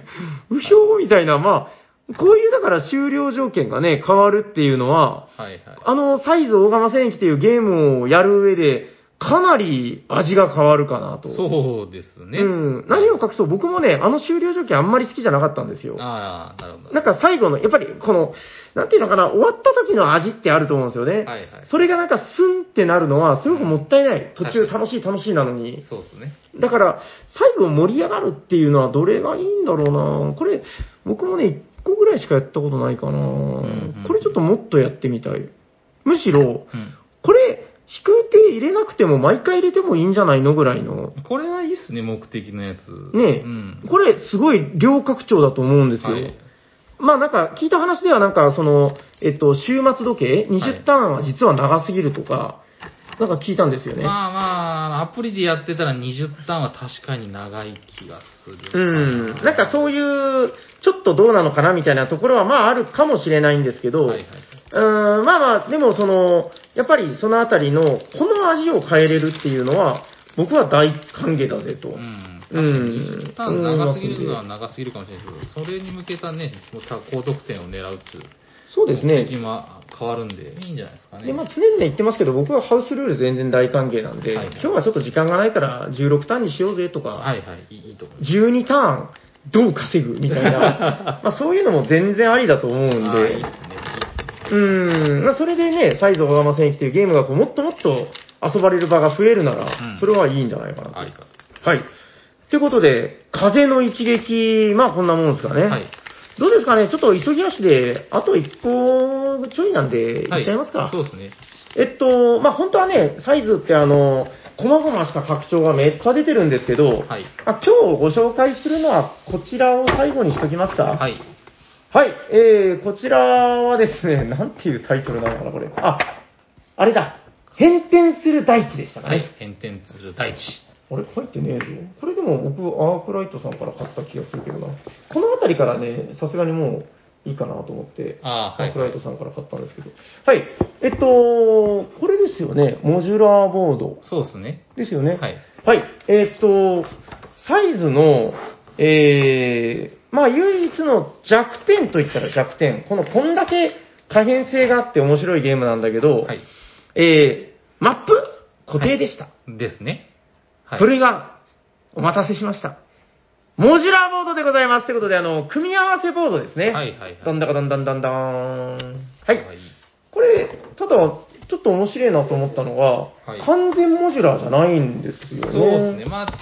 うひょーみたいな、まあ、こういうだから終了条件がね、変わるっていうのは、はいはい。あの、サイズ大釜戦記っていうゲームをやる上で、かなり味が変わるかなと。そうですね。うん。何を隠そう、僕もね、あの終了条件あんまり好きじゃなかったんですよ。ああ、なるほど。なんか最後の、やっぱりこの、なんていうのかな、終わった時の味ってあると思うんですよね。はいはい。それがなんかスンってなるのはすごくもったいない。途中楽しい楽しいなのに。そうですね。だから、最後盛り上がるっていうのはどれがいいんだろうなこれ、僕もね、1個ぐらいしかやったことないかな、んこれちょっともっとやってみたい。むしろ、うん。これ、引く手入れなくても毎回入れてもいいんじゃないのぐらいの。これはいいっすね、目的のやつ。ねえ、うん。これすごい両拡張だと思うんですよ。はいまあなんか聞いた話ではなんかその、えっと、週末時計20ターンは実は長すぎるとか、なんか聞いたんですよね。まあまあ、アプリでやってたら20ターンは確かに長い気がするかうな。ん。なんかそういう、ちょっとどうなのかなみたいなところはまああるかもしれないんですけど、はいはい。うん、まあまあ、でもその、やっぱりそのあたりの、この味を変えれるっていうのは、僕は大歓迎だぜと。うん。う確かんに20ターン長すぎるのは長すぎるかもしれないですけど、それに向けたね、もう高得点を狙うっていうそうですね。今変わるんで、いいんじゃないですかね。で、まあ、常々言ってますけど、僕はハウスルール全然大歓迎なんで、はいはい今日はちょっと時間がないから16ターンにしようぜとか、はいはい、いいと思います。12ターンどう稼ぐみたいな、まあそういうのも全然ありだと思うんあーいいでっ、すね。うん、まあそれでね、サイズ小川戦役っていうゲームがこうもっともっと遊ばれる場が増えるなら、んそれはいいんじゃないかなと。はい。ということで、風の一撃、まあこんなもんですかね。はい。どうですかね？ちょっと急ぎ足で、あと1個ちょいなんで、いっちゃいますか。そうですね。えっと、まあ本当はね、サイズってあの、細々した拡張がめっちゃ出てるんですけど、はい。あ今日ご紹介するのはこちらを最後にしときますか。はい。はい、えー、こちらはですね、なんていうタイトルなのかな、これ。あ、あれだ。変転する大地でしたかね。はい。変転する大地。あれ？入ってねえぞ。これでも僕、アークライトさんから買った気がするけどな。この辺りからね、さすがにもういいかなと思って、あーはいアークライトさんから買ったんですけど。はい。えっと、これですよね。モジュラーボードそうですね。ですよね。はい。はい。えーっと、サイズの、えー、まあ唯一の弱点といったら弱点。この、こんだけ可変性があって面白いゲームなんだけど、はい。えー、マップ？固定でした。ですね。はい。それが、お待たせしました。モジュラーボードでございます。ということで、あの、組み合わせボードですね。はいはいはい。だんだかだんだんだんだーん。はい。い。これ、ただ、ちょっと面白いなと思ったのが、はい完全モジュラーじゃないんですよね。そうですね。まあ、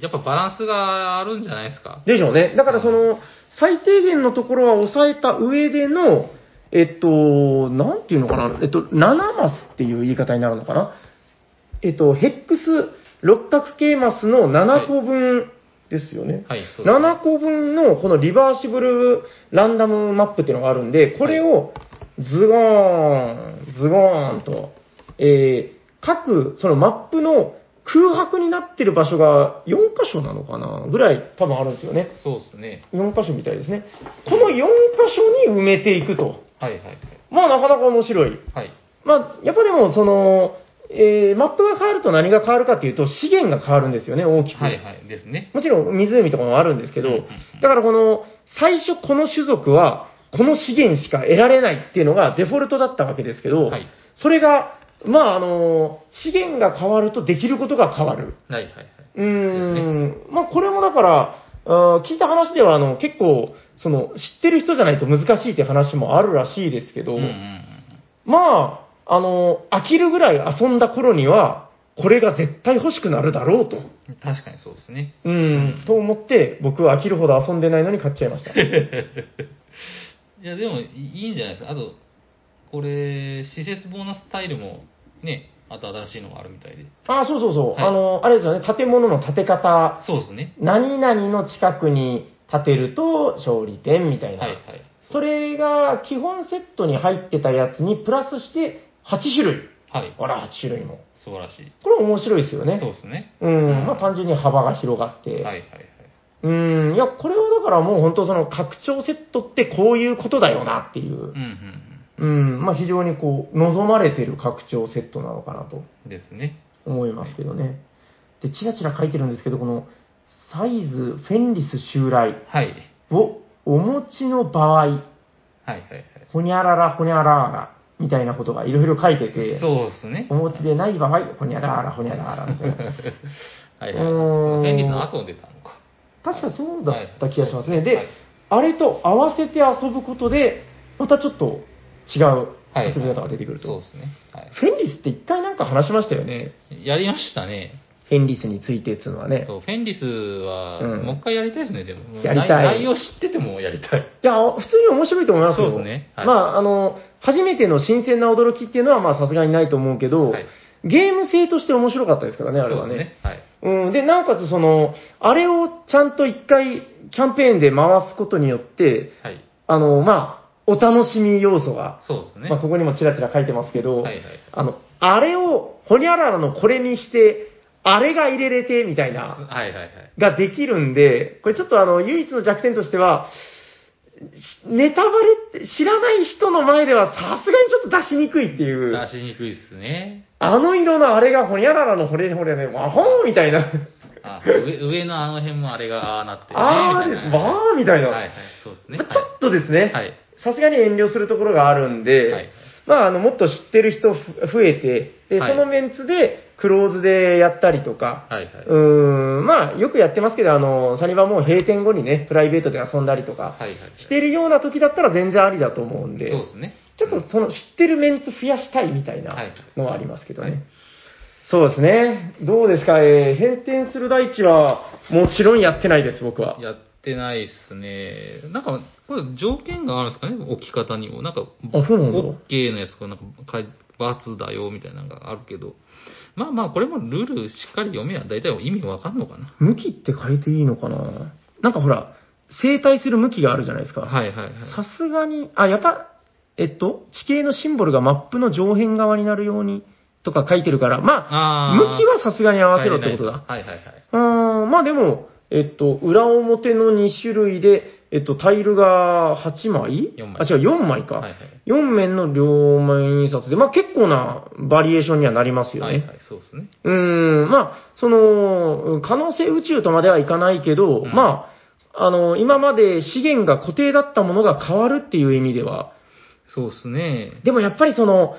やっぱバランスがあるんじゃないですか？でしょうね。だからその、最低限のところは抑えた上での、えっと、なんていうのかな、えっと、7マスっていう言い方になるのかな？えっと、ヘックス六角形マスの7個分ですよね。はい、そうですね。7個分のこのリバーシブルランダムマップっていうのがあるんで、これをズゴーン、ズゴーンと、えー各そのマップの空白になってる場所が4箇所なのかな？ぐらい多分あるんですよね。そうですね。4箇所みたいですね。この4箇所に埋めていくと。はいはいはい。まあなかなか面白い。はい。まあやっぱでもその、えーマップが変わると何が変わるかっていうと資源が変わるんですよね、大きく。はいはい。ですね。もちろん湖とかもあるんですけど、だからこの、最初この種族は、この資源しか得られないっていうのがデフォルトだったわけですけど、はいそれが、まああの、資源が変わるとできることが変わる。はいはいはい。うーん、まあこれもだから、あー聞いた話ではあの結構、その、知ってる人じゃないと難しいって話もあるらしいですけど、うんうんうん。まあ、あの、飽きるぐらい遊んだ頃には、これが絶対欲しくなるだろうと。確かにそうですね。うん、と思って、僕は飽きるほど遊んでないのに買っちゃいました。いや、でもいいいんじゃないですか。あと、これ、施設ボーナスタイルも、ね、あと新しいのがあるみたいで。あ、そうそうそう。はいあの、あれですよね、建物の建て方、そうですね。何々の近くに建てると勝利点みたいな。はいはい。それが基本セットに入ってたやつにプラスして8種類。はい。あら、8種類も。素晴らしい。これ面白いですよね。そうですね。うん、まあ単純に幅が広がって。はいはいはい。うん、いや、これはだからもう本当その拡張セットってこういうことだよなっていうう。んうん、まあ非常にこう、望まれてる拡張セットなのかなとうんうん。ですね。思いますけどね。で、チラチラ書いてるんですけど、この、サイズ、フェンリス襲来はい。をお持ちの場合、はいはいはい。ほにゃららほにゃららみたいなことがいろいろ書いてて、そうですねお。持ちでない場合、ほにゃららほにゃららみたいな。はいはい。フェンリスの後に出たのか。確かそうだった気がしますね。はいで、あれと合わせて遊ぶことで、またちょっと違うはい。遊び方が出てくると。そうですね。はい。フェンリスって一回なんか話しましたよね。やりましたね。フェンリスについてっていうのはね。そうフェンリスは、うんもう一回やりたいですね、でも。やりたい内内容知っててもやりたい。いや、普通に面白いと思いますよ。そうですねはいまあ、あの、初めての新鮮な驚きっていうのは、まあ、さすがにないと思うけど、はいゲーム性として面白かったですからね、あれはね。そうですね。はい。うん、で、なおかつ、その、あれをちゃんと一回、キャンペーンで回すことによって、はい。あの、まあ、お楽しみ要素が、そうですね。まあ、ここにもちらちら書いてますけど、はいはい。あの、あれを、ほにゃららのこれにして、あれが入れれて、みたいな、はいはいはい。ができるんで、これちょっとあの、唯一の弱点としては、しネタバレって知らない人の前ではさすがにちょっと出しにくいっていう、出しにくいっすね。あの色のあれがほにゃららのほれほれで、わほーみたいな、あ上上のあの辺もあれがああなってるね。あーでみたいなわーみたいな、はいはい、そうですね。まあちょっとですね、はい。さすがに遠慮するところがあるんで、はいまあ、あの、もっと知ってる人ふ増えて、で、はいそのメンツで、クローズでやったりとか、はいはい。うーん、まあ、よくやってますけど、あの、サニバもう閉店後にね、プライベートで遊んだりとか。してるような時だったら全然ありだと思うんで、そうですね。ちょっとその知ってるメンツ増やしたいみたいなはいのはありますけどね。はいそうですね。どうですか、えー、返店する大地は、もちろんやってないです、僕は。やってないっすね。なんか、これ条件があるんですかね？置き方にも。なんか、あそうなんだ OK のやつが、なんか、かい×だよみたいなのがあるけど。まあまあ、これもルールしっかり読めば大体意味わかんのかな？向きって変えていいのかな？なんかほら、整体する向きがあるじゃないですか。はいはいはい。さすがに、あ、やっぱ、えっと、地形のシンボルがマップの上辺側になるようにとか書いてるから、まあ、あー向きはさすがに合わせろってことだ。はいはいはい。うーん、まあでも、えっと、裏表の2種類で、えっと、タイルが8枚？四枚あ、違う、4枚か。はいはい4面の両面印刷で、まあ結構なバリエーションにはなりますよね。はいはい、そうですね。うーん、まあ、その、可能性宇宙とまではいかないけど、うんまあ、あの、今まで資源が固定だったものが変わるっていう意味では、そうですね。でもやっぱりその、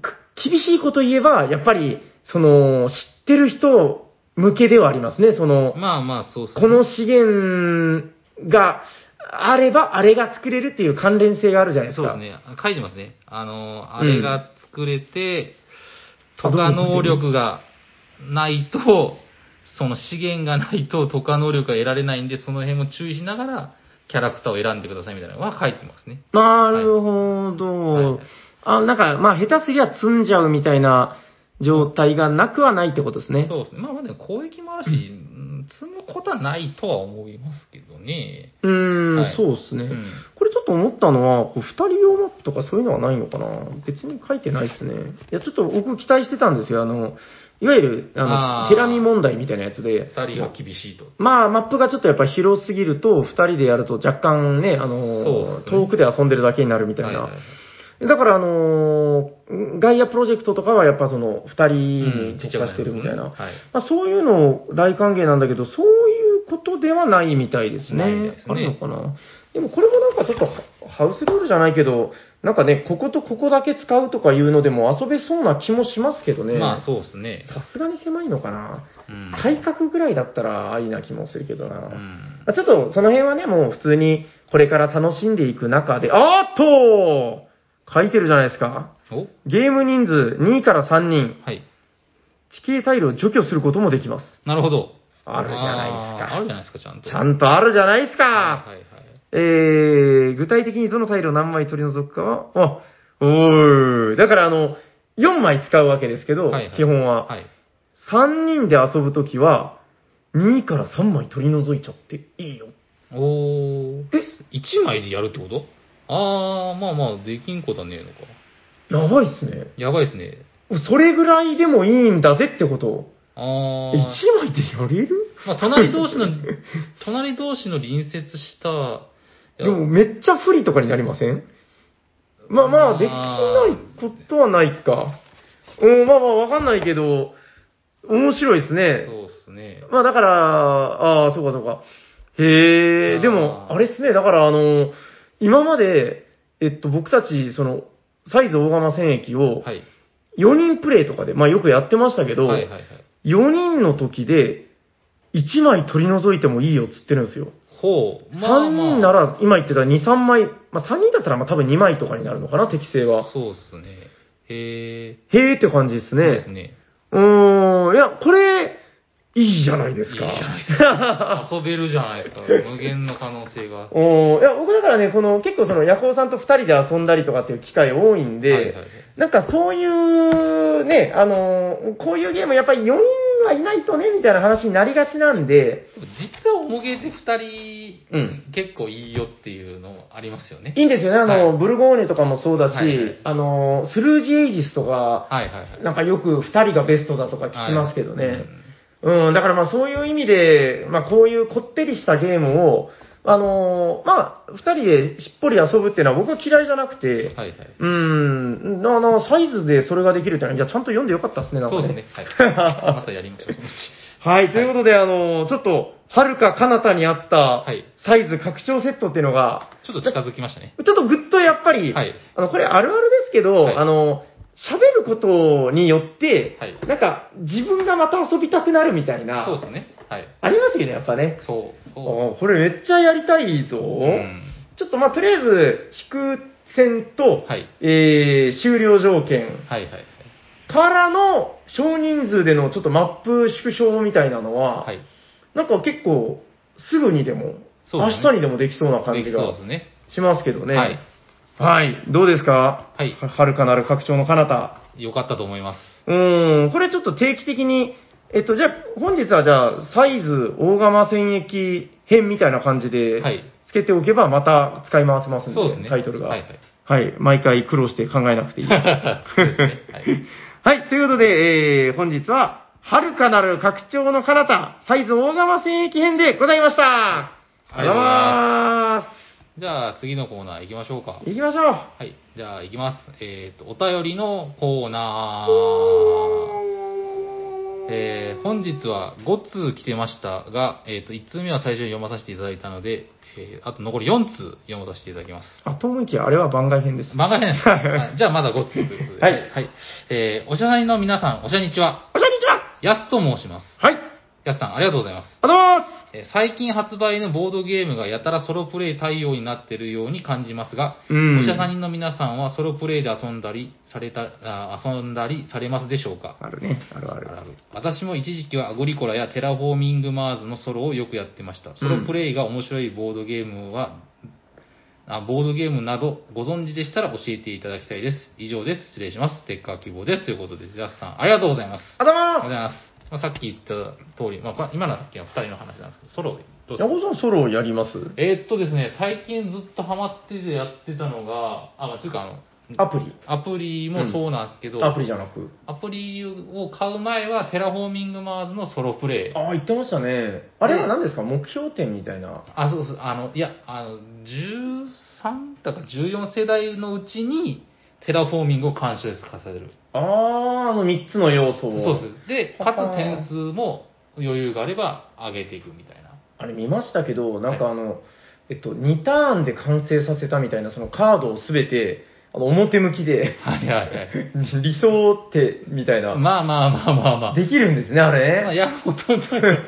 く厳しいこと言えば、やっぱり、その、知ってる人向けではありますね。その、まあまあ、そうですね。この資源があれば、あれが作れるっていう関連性があるじゃないですか。そうですね。書いてますね。あの、あれが作れて、あとか能力がないと、その資源がないと、とか能力が得られないんで、その辺も注意しながら、キャラクターを選んでくださいみたいなのは書いてますね。なるほど。はいはいあ、なんか、まあ、下手すりゃ積んじゃうみたいな状態がなくはないってことですね。そうですね。まあまあでも攻撃もあるし、うん積むことはないとは思いますけどね。うーん、はいそうですね。うんこれちょっと思ったのは、こう二人用マップとかそういうのはないのかな？別に書いてないですね。いや、ちょっと僕期待してたんですよ。あの、いわゆる、あの、テラミ問題みたいなやつで。二人が厳しいと。まあ、マップがちょっとやっぱ広すぎると、二人でやると若干ね、あの、ね遠くで遊んでるだけになるみたいな。はいはいはいだから、あのーガイアプロジェクトとかはやっぱその、二人うんに特化してるみたいな。はい。まあ、そういうの大歓迎なんだけど、そういうことではないみたいですね。すねあるのかなでもこれもなんかちょっとハハウスルールじゃないけど、なんかね、こことここだけ使うとかいうのでも遊べそうな気もしますけどね。まあそうですね。さすがに狭いのかな。うん。体格ぐらいだったらありな気もするけどな。うん。まあちょっとその辺はね、もう普通にこれから楽しんでいく中で、あーっと書いてるじゃないですか。お？ゲーム人数2から3人、はい。地形タイルを除去することもできます。なるほど。あるじゃないですかあーあるじゃないですか、ちゃんと。ちゃんとあるじゃないですか。はいはいはい。えー、具体的にどのタイルを何枚取り除くかは、あ、おーい。だからあの、4枚使うわけですけど、はいはい基本は。はい。3人で遊ぶときは、2から3枚取り除いちゃっていいよ。おー。え ?1 枚でやるってこと？あー、まあまあ、できんことはねえのか。やばいっすね。やばいですね。それぐらいでもいいんだぜってこと。あ1ー。枚でやれる？まあ、隣同士の、隣同士の隣接した、いやでもめっちゃ不利とかになりません？まあまあ、できないことはないか。うん、まあまあわかんないけど、面白いですね。そうですね。まあだから、ああ、そうかそうか。へえ、でも、あれっすね、だからあの、今まで、えっと、僕たち、その、サイズ大釜戦役を、はい。4人プレイとかで、まあよくやってましたけど、はいはいはい。4人の時で、1枚取り除いてもいいよっつってるんですよ。ほう。3人なら、今言ってた2、3枚、まあ3人だったらまあ多分2枚とかになるのかな、適正は。そうっすね。へへーって感じですえ。ね。ですね。うーん、いや、これ、いいじゃないですか。いいじゃないですか。遊べるじゃないですか。無限の可能性が。おーいや、僕だからね、この、結構その、ヤコウさんと二人で遊んだりとかっていう機会多いんで、はいはいはいなんかそういう、ね、あのーこういうゲームやっぱり4人はいないとね、みたいな話になりがちなんで、実は重げで2人、うん結構いいよっていうのありますよね。いいんですよね、あの、はいブルゴーニュとかもそうだし、はいはいあのースルージエイジスとか、はいはいはい。なんかよく二人がベストだとか聞きますけどね。はいうん、だからまあそういう意味で、まあこういうこってりしたゲームを、あのーまあ、二人でしっぽり遊ぶっていうのは僕は嫌いじゃなくて、はいはい。うん、ななサイズでそれができるってのは、いや、ちゃんと読んでよかったですね、なんかね。そうですね。はい。またやりましょう。はい、ということで、あのーちょっと、はるか彼方にあったはい、サイズ拡張セットっていうのが、ちょっと近づきましたね。ちょっとぐっとやっぱり、はいあの、これあるあるですけど、はいあの、喋ることによって、はいなんか、自分がまた遊びたくなるみたいな、そうですね。はい。ありますよね、やっぱね。そう。そあこれめっちゃやりたいぞ。う。うん。ちょっとまあ、とりあえず、引く戦と、はいえー、終了条件はいはいはい。からの少人数でのちょっとマップ縮小みたいなのは、はい。なんか結構、すぐにでも、ですね日にでもできそうな感じが。しますけどね。はい。はい。どうですか？はいははるかなる拡張の彼方。よかったと思います。うーん、これちょっと定期的に、えっと、じゃあ、本日はじゃあ、サイズ大釜戦役編みたいな感じで、はいつけておけばまた使い回せますんで、そうですね。タイトルが。はいはい。毎回苦労して考えなくていい。ははい。そうですね。はい。い。ということで、えー、本日は、はるかなる拡張の彼方、サイズ大釜戦役編でございました。ありがとうございまじゃあ次のコーナー行きましょうか。す。行きましょう。はい。じゃあ行きます。えっ、と、お便りのコーナー。えー、本日は5通来てましたが、えっ、と、1通目は最初に読まさせていただいたので、えー、あと残り4通読まさせていただきます。あ、と思いきや、あれは番外編です。漫画編 はいじゃあまだ5通ということで。はいはい。えー、おしゃさんの皆さん、おしゃにちは。こんにちはやすと申します。はい。やすさん、ありがとうございます。ありがとうございますえー最近発売のボードゲームがやたらソロプレイ対応になっているように感じますが、うんおしゃさんの皆さんはソロプレイで遊んだりされたあ遊んだりされますでしょうか？あるね。あるある。私も一時期はアグリコラやテラフォーミングマーズのソロをよくやってました。ソロプレイが面白いボードゲームは、あボードゲームなどご存知でしたら教えていただきたいです。以上です。失礼します。ステッカー希望です。ということで、ヤスさん、ありがとうございます。ありがとうありがとうございまございます。まあ、さっき言った通り、まあ今の時は2人の話なんですけど、ソロでどうす。ですか？さんソロやります？えーっとですね、最近ずっとハマっててやってたのが、あ、まあ、というかあの、アプリアプリもそうなんですけど、アプリじゃなく。アプリを買う前はテラフォーミングマーズのソロプレイ。ああ、言ってましたね。あれは何ですか？目標点みたいな。あ、そうそう、あの、いや、あの、13だから14世代のうちにテラフォーミングを完遂させる。ああ、あの3つの要素を。そうです。で、かつ点数も余裕があれば上げていくみたいな。あれ見ましたけど、なんかあの、えっと、2ターンで完成させたみたいな、そのカードをすべて、あの、表向きで、はいはいはい。理想って、みたいな、まあまあまあまあまあ。できるんですね、あれね。まあ、やろうと思ったら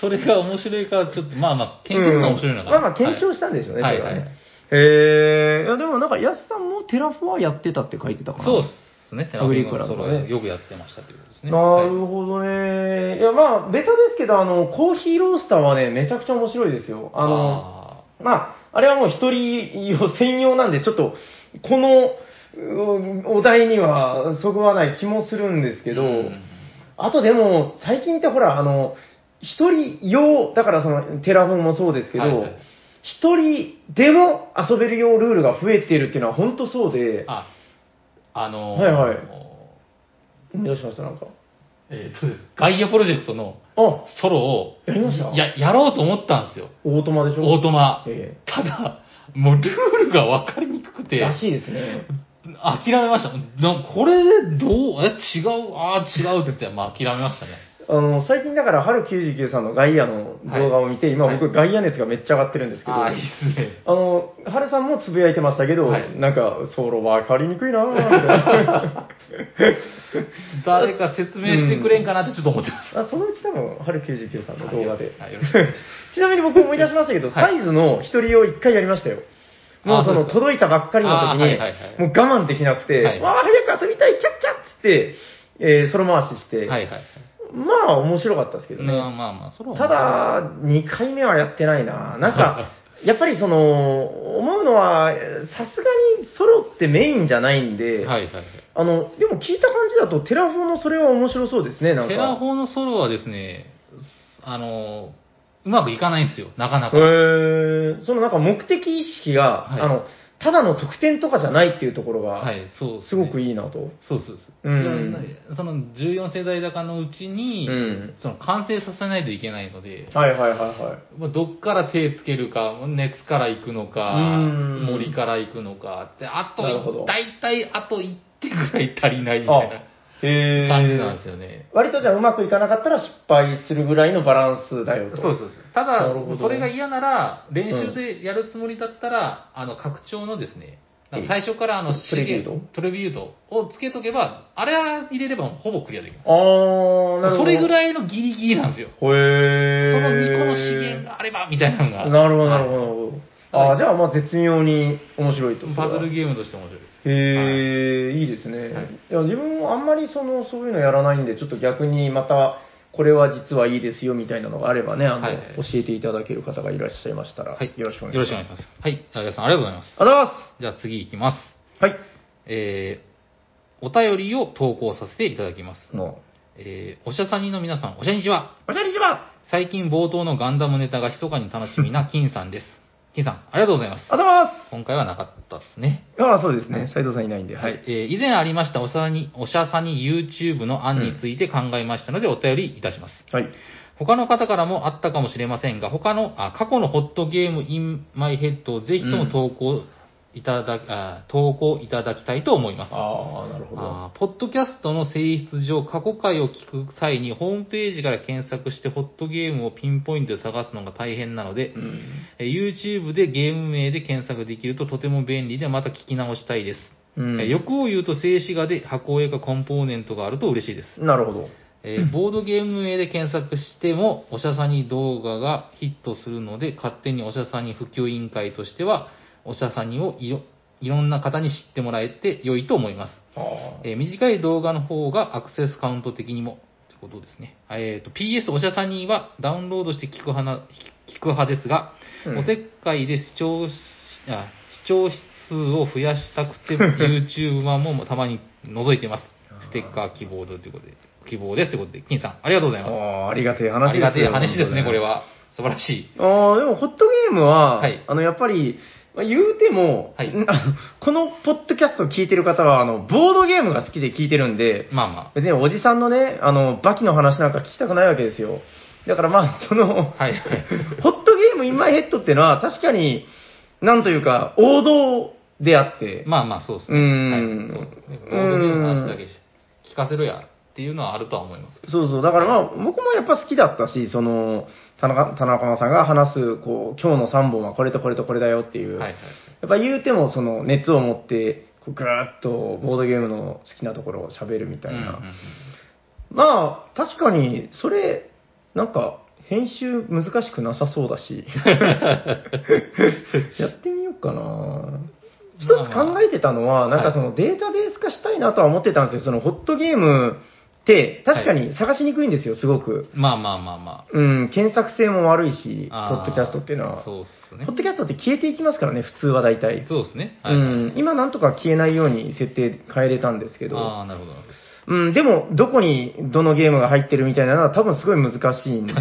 それが面白いから、ちょっと、まあまあ、研究するのが面白いのかな。うんまあまあ、検証したんでしょうね、はいそれはね。はいはいへえ、いやでもなんか、ヤスさんもテラフォはやってたって書いてたかな。そうですね。テラフォーミングのソロアグリコラのねよくやってましたということですね。なはいるほどね。いや、まあ、ベタですけど、あの、コーヒーロースターはね、めちゃくちゃ面白いですよ。あの、あまあ、あれはもう一人用専用なんで、ちょっと、この、うお題にはそぐわない気もするんですーけど、うんあとでも、最近ってほら、あの、一人用、だからその、テラフォンもそうですけど、はいはい一人でも遊べるようルールが増えているっていうのは本当そうで、あ、あのーはいはい思い出しました、なんか。えーっとです。ガイアプロジェクトのあ、ソロを、やりました？や、やろうと思ったんですよ。オートマでしょ？オートマ。えただ、もうルールが分かりにくくて、えらしいですね。諦めました。なこれでどう、え、違う、ああ、違うって言って、まあ諦めましたね。あの、最近だから、春99さんのガイアの動画を見て、今僕、ガイア熱がめっちゃ上がってるんですけど、ああ、いいっすね。あの、春さんもつぶやいてましたけど、はいなんか、ソロ分かりにくいなぁ、みたいな。誰か説明してくれんかなってちょっと思ってます。あそのうち多分、春99さんの動画で。ちなみに僕思い出しましたけど、はいサイズの一人用一回やりましたよ。もうその届いたばっかりの時に、もう我慢できなくて、はいわあ、早く遊びたい、キャッキャッつって、えー、ソロ回しして、はいはい。まあ面白かったですけどね。まあまあまあ、それはただ、2回目はやってないな。なんか、やっぱりその、思うのは、さすがにソロってメインじゃないんで、はいはいあの、でも聞いた感じだと、テラフォのそれは面白そうですね、なんはい。か。テラフォのソロはですね、あの、うまくいかないんですよ、なかなか。へーそのなんか目的意識が、はいあの、ただの得点とかじゃないっていうところが、はい、そうすごくい。いいなと。そうそうそう。うんいやその14世代高のうちに、うんその完成させないといけないので、はいはいはいはまあどっから手つけるか、熱から行くのか、うん森から行くのか、であとなるほど、大体あと1手ぐらい足りないみい。たいなへー感じなんですよね。割とじゃあうまくいかなかったら失敗するぐらいのバランスだよと。そうそうそう。ただそれが嫌なら、練習でやるつもりだったら、あの、拡張のですね、最初からあの、トレビュートトレビュートをつけとけば、あれは入れればほぼクリアできます。あー、なるほど。それぐい。らいのギリギリなんですよ。へー。その2個の資源があれば、みたいなのが。なるほど、なるほどあー、じゃあまあ絶妙に面白いと。パズルゲームとして面白いです。へえ、いいですね。はいいや自分もあんまりそのそういうのやらないんで、ちょっと逆にまた、これは実はいいですよみたいなのがあればね、あの、はい教えていただける方がいらっしゃいましたら、はい。よろしくお願いします。よろしくお願いします。はい。あやさん、ありがとうございます。ありがとうございまじゃあ次行きます。す。はい。えー、お便りを投稿させていただきます。の、えー、おしゃさにの皆さん、おしゃにちは。おしゃにちは最近冒頭のガンダムネタが密かに楽しみな金さんです。金さん、ありがとうございます。ありがとうございま今回はなかったですね。す。ああ、そうですね。斉藤さんいないんで、はい。えー以前ありましたおしゃに、おしゃさに YouTube の案について考えましたのでお便りいたします。はい。他の方からもあったかもしれませんが、他の、あ過去のホットゲーム in my head をぜひとも投稿いただき、あ投稿いただきたいと思います。ああ、なるほど。ポッドキャストの性質上、過去回を聞く際にホームページから検索してホットゲームをピンポイントで探すのが大変なので、うん。えー YouTube でゲーム名で検索できるととても便利でまた聞き直したいです。うんえー欲を言うと静止画で箱絵かコンポーネントがあると嬉しいです。なるほど。えーボードゲーム名で検索しても、おしゃさに動画がヒットするので、勝手におしゃさに普及委員会としては、おしゃさにをいろいろんな方に知ってもらえて良いと思います。えー短い動画の方がアクセスカウント的にも、ということですね。えーと、PS おしゃさにはダウンロードして聞く派な聞く派ですが、うんおせっかいで視聴しあ視聴数を増やしたくて、YouTube 版もたまに覗いてます。ステッカー希望ということで、希望ですということで、金さん、ありがとうございます。ああ、ありがたい話ですありがたい話ですね、これは。は。素晴らしい。ああ、でも、ホットゲームは、はいあの、やっぱり、まあ言うても、はいんあのこのポッドキャストを聞いてる方は、あの、ボードゲームが好きで聞いてるんで、まあま別におじさんのね、あの、バキの話なんか聞きたくないわけですよ。だからまあ、その、あ。はい。ホットゲームインマイヘッドっていうのは、確かに、なんというか、王道であって、まあまあ、そうですね。うーんはい、そうですね。ボードゲームの話だけ聞かせろやっていうのはあるとは思いますけど。そうそう。だからまあ、僕もやっぱ好きだったし、その、田中、田中さんが話す、こう、今日の3本はこれとこれとこれだよっていう、はいはい。やっぱ言うても、その、熱を持って、こうぐーっとボードゲームの好きなところを喋るみたいな。うんうんうんまあ、確かに、それ、なんか、編集難しくなさそうだし、やってみようかな。一つ考えてたのは、なんかそのデータベース化したいなとは思ってたんですよ。そのホットゲーム確かに探しにくいんですよ、すごく。まあまあまあまあ。うん、検索性も悪いし、ポッドキャストっていうのは。そうっすねポッ。ドキャストって消えていきますからね、普通は大体。そうですね。はい。うん、今なんとか消えないように設定変えれたんですけど、ああ、なるほどなるほど。うん、でも、どこにどのゲームが入ってるみたいなのは多分すごい難しいん。で、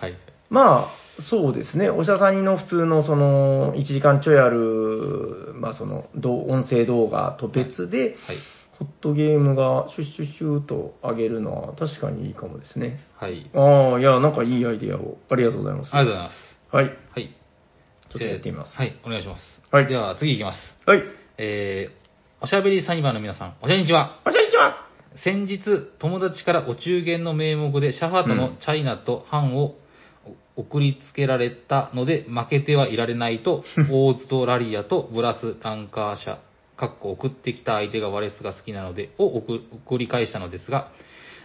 はい。まあ、そうですね、おしゃさんの普通のその、1時間ちょいある、まあその、音声動画と別で、はい。ホットゲームがシュッシュッシューと上げるのは確かにいいかもですね。はい。ああ、いや、なんかいいアイディアを。ありがとうございます。ありがとうございます。はい。はい。ちょっとやってみます。はい、お願いします。はいでは、次いきます。はい。えー、おしゃべりサニバーの皆さん、おしゃにちは。こんにちは。先日、友達からお中元の名目でシャハトのチャイナとハンを送りつけられたので、負けてはいられないと、オーズとラリアとブラス、ランカー社、かっこ送ってきた相手がワレスが好きなので、を送送り返したのですが、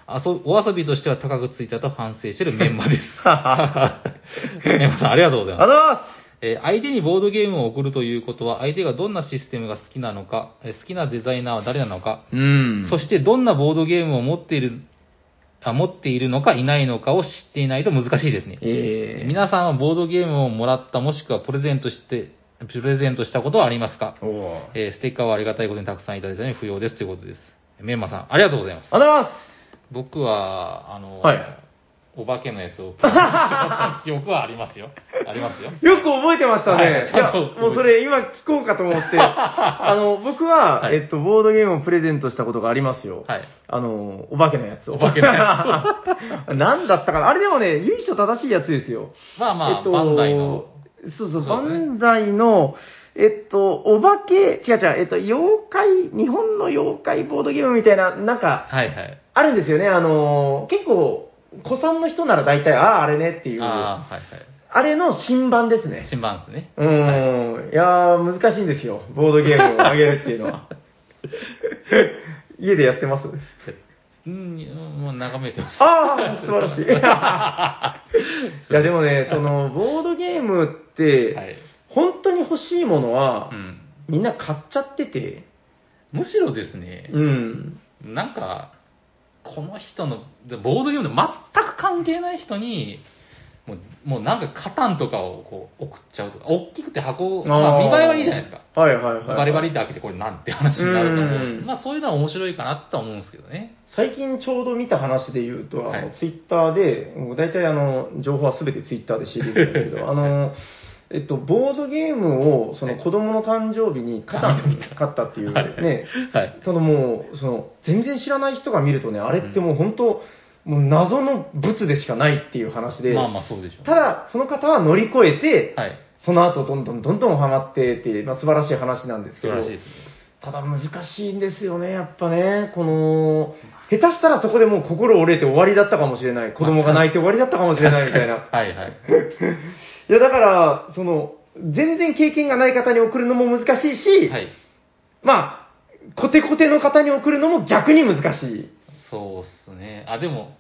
遊お遊びとしては高くついたと反省しているメンマです。メンマさん、ありがとうございますあ。りがとうございますえー相手にボードゲームを送るということは、相手がどんなシステムが好きなのか、えー好きなデザイナーは誰なのか、うん。そしてどんなボードゲームを持っている、あ持っているのかいないのかを知っていないと難しいですね。えー、皆さんはボードゲームをもらったもしくはプレゼントして、プレゼントしたことはありますか、えーステッカーはありがたいことにたくさんいただいたのに不要ですということです。メンマさん、ありがとうございます。ありがとうございま僕は、あの、はいお化けのやつをプレゼントした 記憶はありますよ。ありますよ。す。よく覚えてましたね。はいい、や、もうそれ今聞こうかと思って、あの、僕は、はいえっと、ボードゲームをプレゼントしたことがありますよ。はい。あの、お化けのやつを。お化けのつ。何だったかなあれでもね、由緒正しいやつですよ。まあまあ、バンダイの。そうそう、バそうねの、えっと、お化け、違う違う、えっと、妖怪、日本の妖怪ボードゲームみたいな、なんか、はいはい。あるんですよね。あの、結構、子さんの人なら大体、ああ、あれねっていう、あああ、はいはい。れの新版ですね。新版ですね。うーん、いやー、難しいんですよ。ボードゲームをあげるっていうのは。家でやってます？うん、もう眺めてます。ああ、素晴らしい。いや、でもね、その、ボードゲームって、はい。本当に欲しいものはう、ん。みんな買っちゃってて、むしろですね、うん。なんか、この人の、でボードゲームで全く関係ない人に、もう、もうなんかカタンとかをこう送っちゃうとか、大きくて箱、まあ見栄えはいいじゃないですか。はいはいはい。バリバリって開けてこれなんて話になると思う。うんまあそういうのは面白いかなとは思うんですけどね。最近ちょうど見た話で言うと、あの、はいツイッターで、もう大体あの、情報はすべてツイッターで知れるんですけど、あの、えっと、ボードゲームを、その子供の誕生日にカタンに買ったっていうはいね、はい。ただもう、その、全然知らない人が見るとね、あれってもう本当、もう謎の物でしかないっていう話で、まあまあそうでしょう、た、だ、その方は乗り越えて、はい。その後どんどんどんどんハマってっていう、まあ、素晴らしい話なんですけど、素晴らしいですね。ただ難しいんですよね、やっぱね。この、下手したらそこでもう心折れて終わりだったかもしれない。子供が泣いて終わりだったかもしれないみたいな。はいはい。いや、だから、その、全然経験がない方に送るのも難しいし、はい。まあ、コテコテの方に送るのも逆に難しい。そうっすね。あ、でも、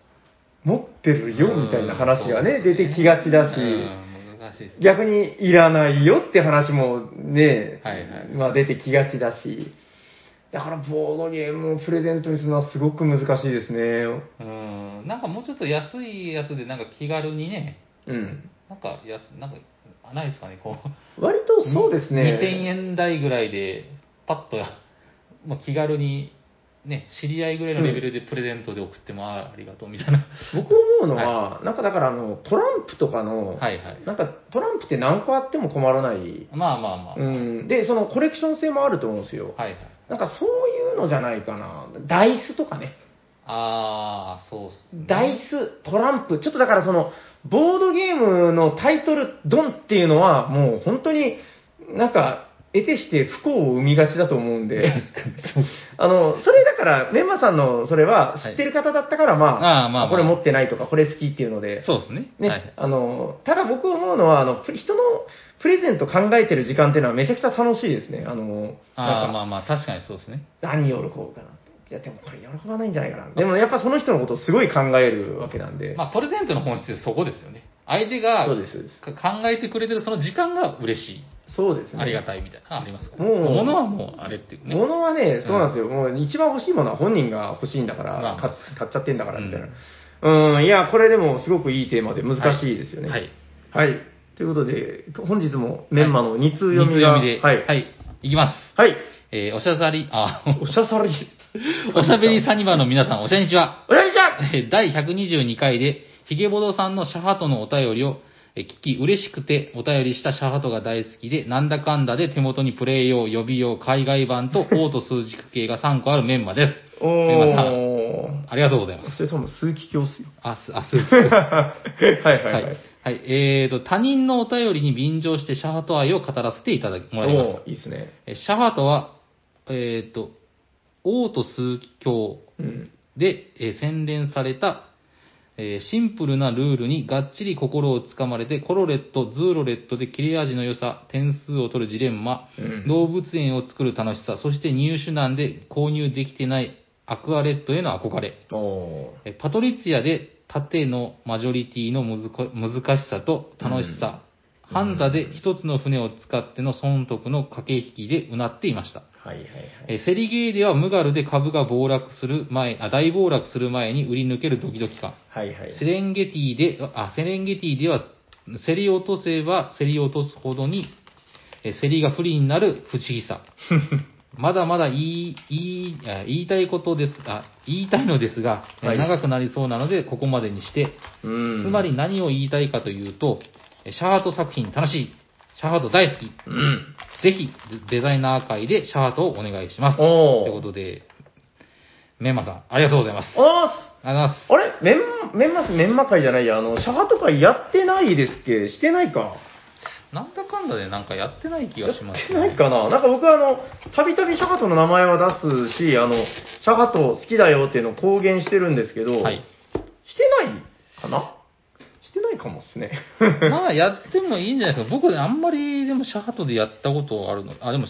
持ってるよみたいな話がね、うんそうっす出てきがちだし、し。逆にいらないよって話もね、はいはいまあ出てきがちだし、だからボードゲームをプレゼントにするのはすごく難しいですね。うん、なんかもうちょっと安いやつで、なんか気軽にね、うん。なんか安、なんか、あないですかね、こう。割とそうですね。2000円台ぐらいで、パッと、まあ、気軽に、ね、知り合いぐらいのレベルでプレゼントで送っても、ああありがとうみたいな。僕思うのは、なんかだからあの、トランプとかの、はいはい。なんかトランプって何個あっても困らない。まあまあまあ。うん。で、そのコレクション性もあると思うんですよ。はいはい。なんかそういうのじゃないかな。ダイスとかね。ああ、そうっす、ね。ダイス、トランプ、ちょっとだからその、ボードゲームのタイトル、ドンっていうのは、もう本当になんか、得てして不幸を生みがちだと思うんで、あの、それだから、メンマさんのそれは知ってる方だったから、まあ、ああまあまあこれ持ってないとか、これ好きっていうので、そうですね。ね、はい。あの、ただ僕思うのは、あの、プ人のプレゼント考えてる時間っていうのはめちゃくちゃ楽しいですね。あの、あまあまあ、確かにそうですね。何喜ぶかな。いや、でもこれ喜ばないんじゃないかな。でもやっぱその人のことをすごい考えるわけなんで。まあ、プレゼントの本質そこですよね。相手がそうですそうですか考えてくれてるその時間が嬉しい。そうですね。ありがたいみたいな、ありますか？ら。もう物はもう、あれっていうね。物はね、そうなんですよ。もう一番欲しいものは本人が欲しいんだから、まあ買っちゃってんだからみたいな。うん、いや、これでもすごくいいテーマで難しいですよね。はい。はい。ということで、本日もメンマの2通読二みが、読みで。はい。はい。いきます。はい。えー、おしゃさり、あ、おしゃさり。おしゃべりサニバの皆さん、おしゃにちは。おしゃれちゃんえー第122回で、ヒゲボドさんのシャハトのお便りをえー聞き、嬉しくてお便りしたシャハトが大好きで、なんだかんだで手元にプレイ用、予備用、海外版と オート数軸系が3個あるメンマです。おメンマさん、ー。ありがとうございます。それ多分数奇鏡っすよ。あ、す、あ、す、はいはいははいい。。はい。えーと、他人のお便りに便乗してシャハト愛を語らせていただき、もらいます。おーいいですね。えシャハトは、えーと、オート数奇鏡、うん。で、えー洗練された、えーシンプルなルールにがっちり心をつかまれて、コロレット、ズーロレットで切れ味の良さ、点数を取るジレンマ、うん。動物園を作る楽しさ、そして入手難で購入できてないアクアレットへの憧れ、えパトリツィアで縦のマジョリティの難しさと楽しさ、ハンザで一つの船を使っての損得の駆け引きでうなっていました。はいはいはい。えセリゲーではムガルで株が暴落する前、あ、大暴落する前に売り抜けるドキドキ感。はいはい。セレンゲティで、あ、セレンゲティでは、競り落とせば競り落とすほどに、え競りが不利になる不思議さ。まだまだ言い、言い、あ言いたいことです、あ、言いたいのですが、えはい長くなりそうなので、ここまでにして、うん。つまり何を言いたいかというと、えシャハート作品楽しい。シャハート大好き。うん。ぜひ、デザイナー界でシャハートをお願いします。ということで、メンマさん、ありがとうございます。あーありがとうございます。あれ？メン、メンマス、メンマ会じゃないや、あの、シャハとかやってないですっけ？してないか？なんだかんだでなんかやってない気やっがしますてないかな？なんか僕はあの、たびたびシャハトの名前は出すし、あの、シャハト好きだよっていうのを公言してるんですけど、はい。してないかな？してないかもっすね。まあ、やってもいいんじゃないですか。僕ね、あんまり、でも、シャハトでやったことあるの。あ、でも、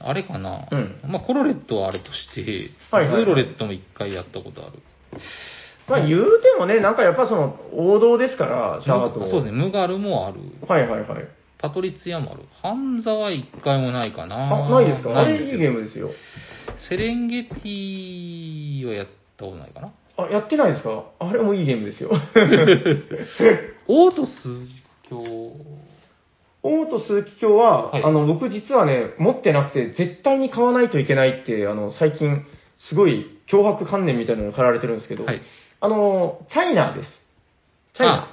あれかな。うんまあ、コロレットはあれとして、はいはいはいズーロレットも一回やったことある。まあ言うてもね、なんかやっぱその、王道ですから、シャハト。そうですね、ムガルもある。はいはいはい。パトリツィアもある。ハンザは一回もないかな。あ、ないですか？あれいいゲームですよ。セレンゲティはやったことないかな。あ、やってないですか？あれもいいゲームですよ。オートス教、オート鈴木京は、はいあの、僕実はね、持ってなくて、絶対に買わないといけないって、あの、最近、すごい脅迫観念みたいなのが駆られてるんですけど、はい。あの、チャイナです。チャイナ。あ、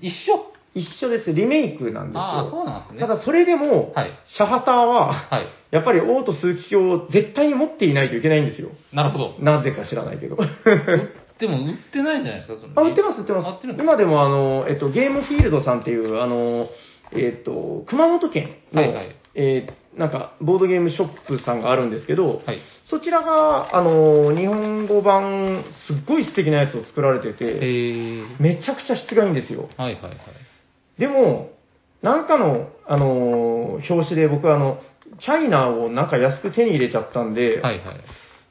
一緒？一緒です。リメイクなんですよ。ああ、そうなんですね。ただそれでも、はい。シャハターは、はい。やっぱりオート鈴木京を絶対に持っていないといけないんですよ。なるほど。なぜか知らないけど。でも、売ってないんじゃないですか、そのあ、売ってます、売ってあ売ます。ってるんですか？今でもあの、えっと、ゲームフィールドさんっていう、あの、えっと、熊本県の、はいはいえーなんか、ボードゲームショップさんがあるんですけど、はい。そちらが、あの、日本語版、すっごい素敵なやつを作られてえて、ー。めちゃくちゃ質がいいんですよ。はいはいはい。でも、なんかの、あの、表紙で僕はあの、チャイナをなんか安く手に入れちゃったんで、はいはい。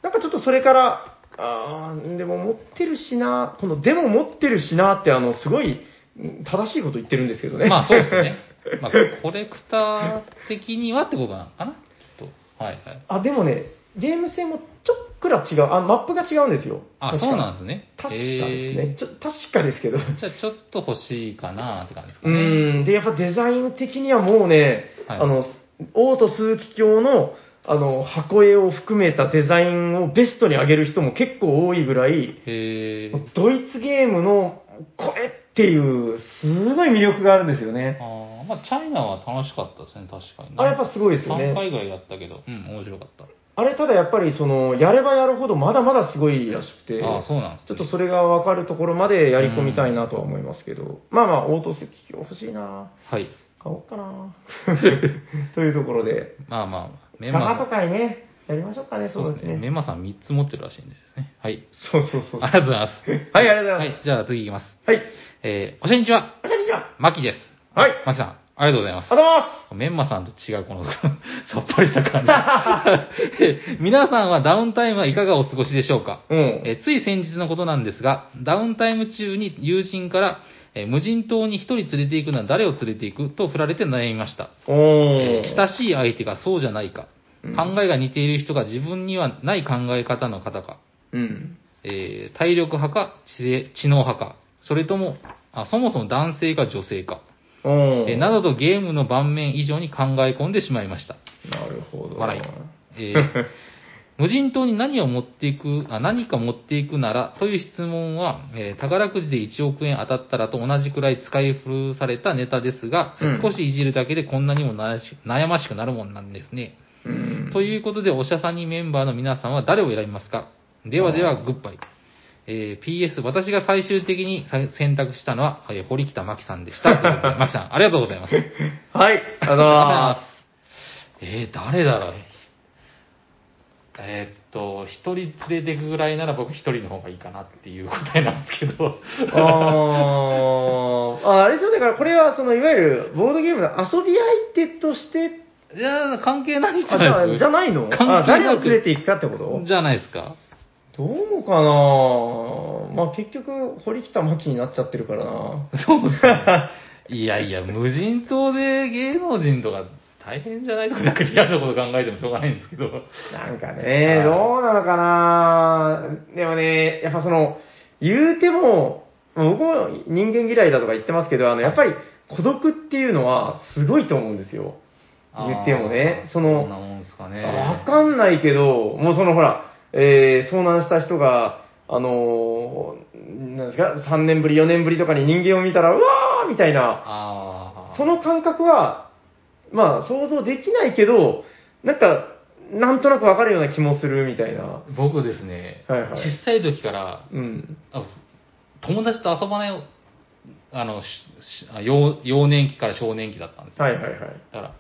なんかちょっとそれから、あーでも持ってるしな、このでも持ってるしなって、あの、すごいうん正しいこと言ってるんですけどね。まあそうですね。まあ、コレクター的にはってことなのかなきっと。はいはい。あ、でもね、ゲーム性もちょっくら違う。あ、マップが違うんですよ。あ、そうなんですね。確かですね。へちょ確かですけど。ーじゃあちょっと欲しいかなって感じですかうね。ーん。で、やっぱデザイン的にはもうね、はいあの、オート数奇鏡の、あの、箱絵を含めたデザインをベストに上げる人も結構多いぐらい、へードイツゲームのこれっていう、すごい魅力があるんですよね。あーまあ、チャイナは楽しかったですね、確かに、ね。あれやっぱすごいですよね3回ぐらいやったけど、うん、面白かった。あれただやっぱりその、やればやるほどまだまだすごいらしくて、ああ、そうなんですね。ちょっとそれが分かるところまでやり込みたいなとは思いますけど、まあまあ、オート席欲しいなはい。買おうかな というところで、まあまあ、シメンマと会ね、やりましょうかね、そうですね。メね。ンマさん3つ持ってるらしいんですね。はい。そうそうそう。ありがとうございます。はい、ありがとうございます。はい、じゃあ次いきます。はい。えー、おしゃにちは、こんにちは。マキです。はい。マキさん、ありがとうございますあ。りがとうございます。メンマさんと違うこの さっぱりした感じ。え皆さんはダウンタイムはいかがお過ごしでしょうか？うん。えーつい先日のことなんですが、ダウンタイム中に友人から、えー無人島に一人連れて行くなら誰を連れて行くと振られて悩みました。えー親しい相手がそうじゃないか、うん考えが似ている人が自分にはない考え方の方か、うん。えー体力派か知知能派か、それともあ、そもそも男性か女性か。えーなどとゲームの盤面以上に考え込んでしまいました。なるほど。笑いえー 無人島に何を持っていく、あ、何か持っていくならという質問は、えー宝くじで1億円当たったらと同じくらい使い古されたネタですが、うん少しいじるだけでこんなにも悩ましくなるもんなんですね。うん。ということで、おしゃさにメンバーの皆さんは誰を選びますか？ではでは、あーグッバイ。えー PS、私が最終的にさ選択したのは、えー堀北真希さんでした。というえー、っと、一人連れていくぐらいなら僕一人の方がいいかなっていう答えなんですけど。ああ、あれでう、だからこれはそのいわゆるボードゲームの遊び相手としていや、関係ないんじゃないですか。じゃないの？関係誰を連れていくかってこと？じゃないですか。どうかな？まあ結局、堀北真希になっちゃってるからなそうですね。いやいや、無人島で芸能人とか大変じゃないとか、なんかリアルなこと考えてもしょうがないんですけど。なんかね、どうなのかなでもね、やっぱその、言うても、僕も人間嫌いだとか言ってますけど、あの、やっぱり孤独っていうのはすごいと思うんですよ。言ってもね。その、そかね。わかんないけど、もうそのほら、えー、遭難した人が、あのー、なんですか、3年ぶり、4年ぶりとかに人間を見たら、うわーみたいな、その感覚はまあ、想像できないけど、なんか、なんとなくわかるような気もするみたいな。僕ですね、はいはい、小さい時から、うん、あ友達と遊ばないあの幼幼年期から少年期だったんですよ。はいはいはい。だから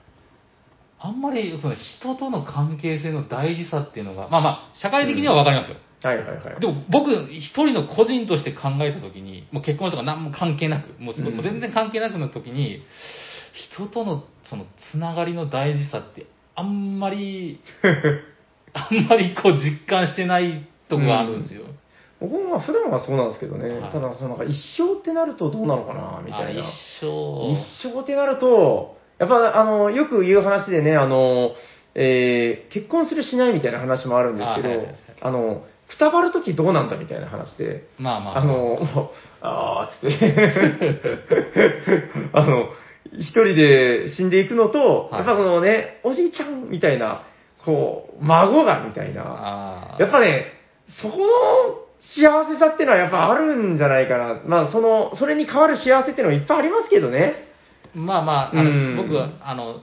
あんまりその人との関係性の大事さっていうのが、まあまあ、社会的にはわかりますよ。うん、はいはいはい。でも僕、一人の個人として考えたときに、もう結婚とか何も関係なく、もう,、全然関係なくの時ときに、うん人とのそのつながりの大事さってあんまり あんまりこう実感してないとこがあるんですよ、うん、僕も普段はそうなんですけどね、はい、ただそのなんか一生ってなるとどうなのかなみたいな。一生。一生ってなるとやっぱあのよく言う話でねあの、えー、結婚するしないみたいな話もあるんですけど、はいはいはい、あのくたばるときどうなんだみたいな話で、まあまあ、まあ、あの、ああつって。あの、一人で死んでいくのと、はいやっぱこのね、おじいちゃんみたいな、こう、孫がみたいな、あやっぱね、そこの幸せさっていうのはやっぱあるんじゃないかな。まあ、その、それに変わる幸せっていうのはいっぱいありますけどね。まあまあ、あうん僕、あの、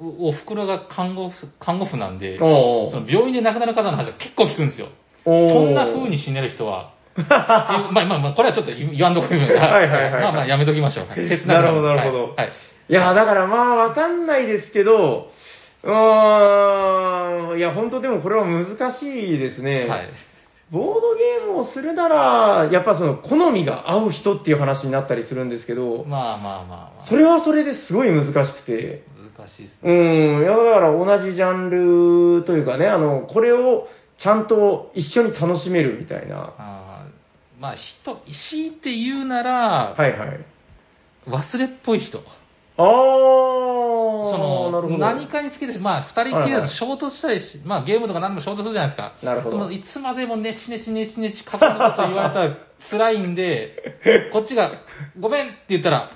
おお袋が看護婦看護婦なんで、そおの病院で亡くなる方の話は結構聞くんですよ。そんな風に死ねる人は まあまあまあ、これはちょっと言わんとこ言う、はいはいはいまあまあやめときましょう。切なくなるほど、なるほど。はい。いや、だからまあ、わかんないですけど、うーん、いや、本当でもこれは難しいですね。はいボードゲームをするなら、やっぱその、好みが合う人っていう話になったりするんですけど、まあまあまあまあ。それはそれですごい難しくて、難しいっすね。うん、いや、だから同じジャンルというかね、あの、これをちゃんと一緒に楽しめるみたいな。あまあ、人、強いて言うなら、はいはい。忘れっぽい人。ああ、その、何かにつけて、まあ、二人きりだと衝突したりし、まあ、ゲームとか何でも衝突するじゃないですか。なるほど。いつまでもネチネチネチネチか去のと言われたら 辛いんで、こっちが、ごめんって言ったら、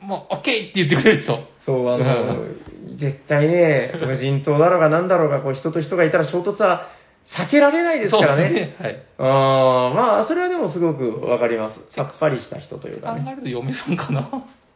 もう、オッケーって言ってくれる人。そう、あの、絶対ね、無人島だろうが何だろうが、こう、人と人がいたら衝突は避けられないですからね。そうですね。はい。うん、まあ、それはでもすごくわかります。さっぱりした人というか、ね。考えると嫁さんかな。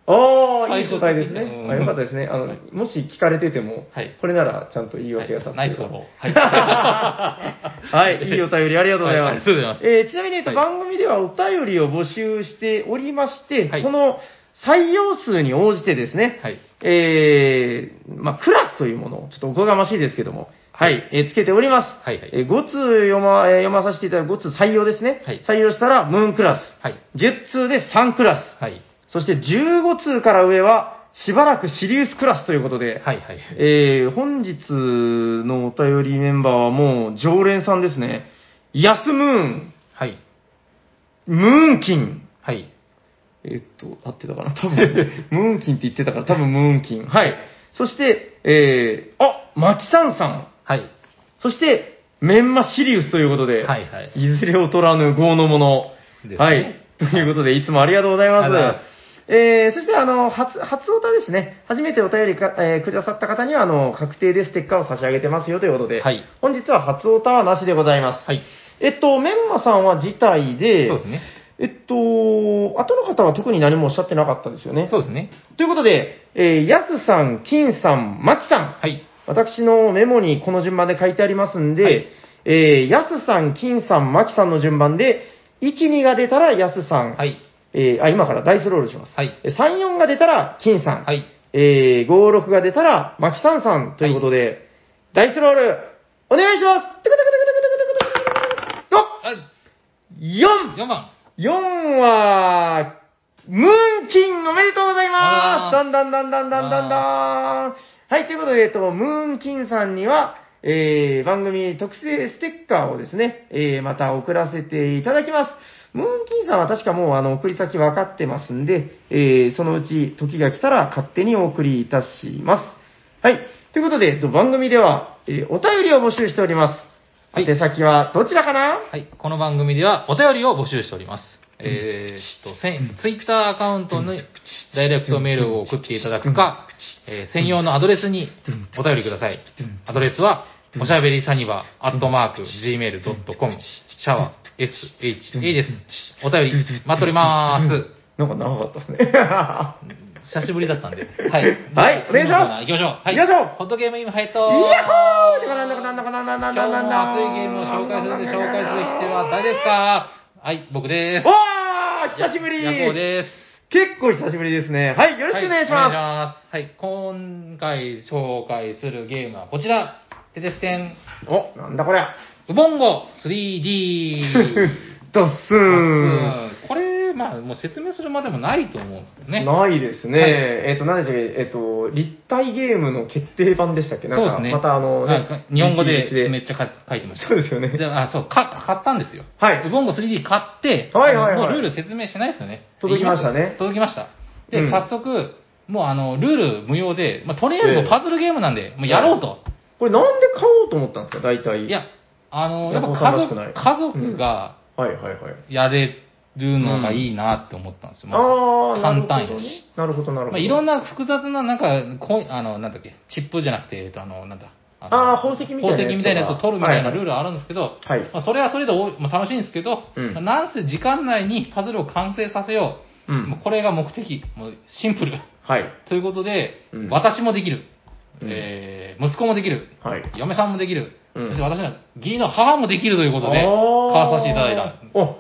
ああ、いい答えですね。うん、あよかったですね。あの、はい、もし聞かれてても、はい、これならちゃんと言い訳が立つ。はい、ナイスフォロー。はい。はい、いいお便りありがとうございます。はい、ありがとうございます。えー、ちなみに、えっと、番組ではお便りを募集しておりまして、はい、その採用数に応じてですね、はい、えー、まあ、クラスというものを、ちょっとおこがましいですけども、はい、えーつけております。はいはいえー5通読ま、えー読まさせていただく5通採用ですね。はい採用したらムーンクラス。はい10通で3クラス。はい。そして15通から上は、しばらくシリウスクラスということで、はいはい。えー本日のお便りメンバーはもう常連さんですね。ヤスムーン、はい。ムーンキン。はい。えっと、合ってたかな？多分、ムーンキンって言ってたから、多分ムーンキン。はい。そして、えー、あ、マキさんさん。はい。そして、メンマシリウスということで、はいはいずれ劣らぬ豪のもの。ねはい。ということで、いつもありがとうございます。えー、そして、あの、初、初おたですね。初めてお便りか、えーくださった方には、あの、確定でステッカーを差し上げてますよということで、はい本日は初おたはなしでございます。はい。えっと、メンマさんは辞退で、そうですね。えっと、後の方は特に何もおっしゃってなかったですよね。そうですね。ということで、えー、やすさん、金さん、まきさん、はい。私のメモにこの順番で書いてありますんで、はい、えー、やすさん、金さん、まきさんの順番で、1、2が出たらやすさん。はい。えー、あ、今からダイスロールします。はい。3、4が出たら金さん。はい。えー、5、6が出たらまきさんさんということで、はい、ダイスロール、お願いしますよっ !4! 4番 !4 は、ムーンキンおめでとうございますだんだんだんだんだんだんだんだんはい、ということで、えっと、ムーンキンさんには、えー、番組特製ステッカーをですね、えー、また送らせていただきます。ムーンキンさんは確かもうあの送り先分かってますんで、えー、そのうち時が来たら勝手にお送りいたします。はい。ということで、えっと番組では、えーお便りを募集しております。はい宛先はどちらかな？はい。この番組ではお便りを募集しております。えーっと、ツイッターアカウントにダイレクトメールを送っていただくか、えー専用のアドレスにお便りください。アドレスは、おしゃべりサニバー、アットマーク、gmail.com、シャワー、sha です。お便り、待っております。なんか長かったですね。久しぶりだったんで。はい。はいお願いします行きましょう。はい。行きましょうホットゲームインファイヤホーてかなんだかなんだかなんだかなんだかなんだ熱いゲームを紹介するんで紹介する人は誰ですか？はい、僕です。わー久しぶりヤコウです。結構久しぶりですね。はい、よろしくお願いしはお願いしまます。はい、今回紹介するゲームはこちら。テテステン、す。お、なんだこりゃ。ウボンゴ 3D。ドッスーン。まあ、もう説明するまでもないと思うんですけどね。ないですね。はいえっ、と、何でしたっけ、えっ、と、立体ゲームの決定版でしたっけ？なんか、そうですね。またあの、なんか日本語でめっちゃ書書いてました。そうですよね。であ、そう、か、買ったんですよ。はいウボンゴ 3D 買って、はいはいはいもうルール説明しないですよね。届きましたね届きました。で、うん早速、もうあの、ルール無用で、まあ、とりあえずパズルゲームなんで、もうやろうと。これなんで買おうと思ったんですか、大体。いや、あの、やっぱ家族、家族がはいはいはい。やれるのがいいなって思ったんですよ。まずああ、簡単やし。なるほど、なるほど。まあ、いろんな複雑な、なんか、こうあの、なんだっけ、チップじゃなくて、えっと、あの、なんだ。のあー宝石みたいなやつ宝石みたいなやつを取るみたいなはいはいルールはあるんですけど、はいまあ、それはそれでおまあ、楽しいんですけど、うんまあなんせ時間内にパズルを完成させよう。うんもうこれが目的。もうシンプル。はい。ということで、うん私もできる、うんえー息子もできる。はい。嫁さんもできる。うんそして私の義理の母もできるということで、買わさせていただいた。あ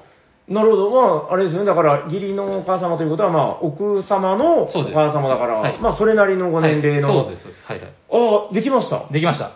なるほど。まあ、あれですよね。だから、義理のお母様ということは、まあ、奥様のお母様だから、はいまあ、それなりのご年齢の。はい、そうです、そうです。はいはい。ああ、できました？できました。あ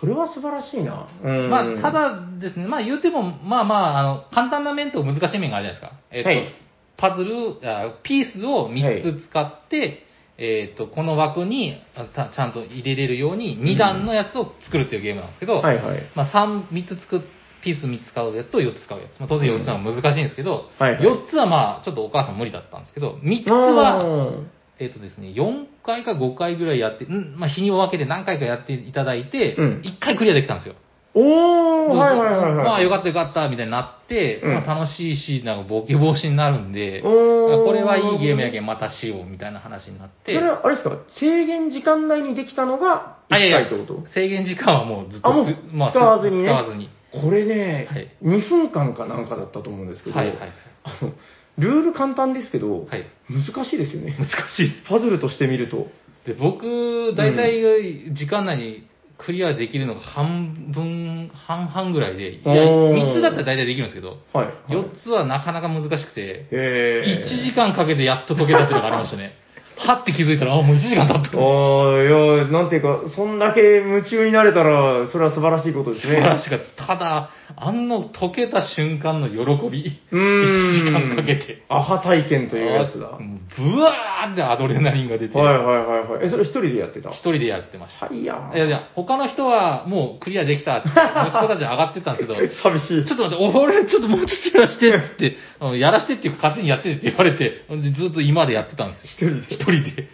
それは素晴らしいな。うん。まあ、た、だですね、まあ言うても、まあまあ、あの、簡単な面と難しい面があるじゃないですか。えっ、と、はいパズルあ、ピースを3つ使って、えっ、と、この枠にちゃんと入れれるように2段のやつを作るっていうゲームなんですけど、はいはい。まあ3、三つ作っピース3つ使うやつと4つ使うやつ。まあ、当然4つは難しいんですけど、はいはい。4つはまあ、ちょっとお母さん無理だったんですけど、3つあは、ー。えっ、とですね、4回か5回ぐらいやって、んまあ、日に分けて何回かやっていただいて、うん。1回クリアできたんですよ。おー、はいはいはいはい。まあよかったよかったみたいになって、うん。まあ、楽しいし、なんかボケ防止になるんで、これはいいゲームやけんまたしようみたいな話になって、それは、あれですか、制限時間内にできたのが1あいやいや回ってこと制限時間はもうずっとあもうす使わずにね。使わずに。これね、はい2分間かなんかだったと思うんですけど、はいはい。あのルール簡単ですけど、はい。難しいですよね。難しいです。パズルとして見ると。で、僕、大体時間内にクリアできるのが半分、半々ぐらいで、いや、おー3つだったら大体できるんですけど、はい。4つはなかなか難しくて、え1時間かけてやっと解けたっていうのがありましたね。はって気づいたら、あ、もう1時間経った。ああ、いや、なんていうか、そんだけ夢中になれたら、それは素晴らしいことですね。素晴らしかった。ただ、あんの解けた瞬間の喜び。うーん。1時間かけて。アハ体験というやつだ。ブワーってアドレナリンが出て、いはいはいはい。え、それ一人でやってた？一人でやってました。はいやいやいや、他の人はもうクリアできたって、息子たち上がってったんですけど、寂しい。ちょっと待って、俺ちょっともうちょっとやらしてっつって、やらしてっていうか勝手にやってって言われて、ずっと今でやってたんですよ。一人で一人で、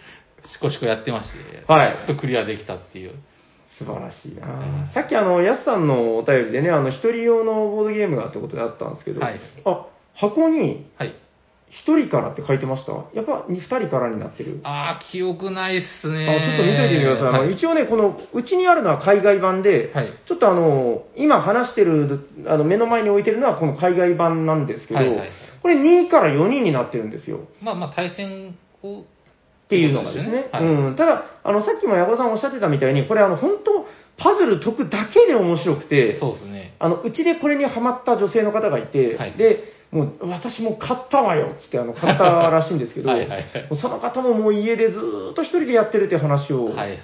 しこしこやってまして、はいやっとクリアできたっていう。素晴らしいなさっきあの、やすさんのお便りでね、あの、一人用のボードゲームがってことであったんですけど、はいあ、箱にはい。一人からって書いてました？やっぱ二人からになってる？あー、記憶ないっすあね。ちょっと見といてみてください。あのはい一応ね、この、うちにあるのは海外版で、はいちょっとあの、今話してる、あの、目の前に置いてるのはこの海外版なんですけど、はいはいはいこれ2から4人になってるんですよ。まあまあ対戦を、っていうのがですね。はいうん。ただ、あの、さっきも矢後さんおっしゃってたみたいに、これあの、本当パズル解くだけで面白くて、そうですね。あの、うちでこれにハマった女性の方がいて、はいで、もう、私も買ったわよっつって、あの、買ったらしいんですけど、はいはいその方ももう家でずーっと一人でやってるっていう話を、はいはいはい。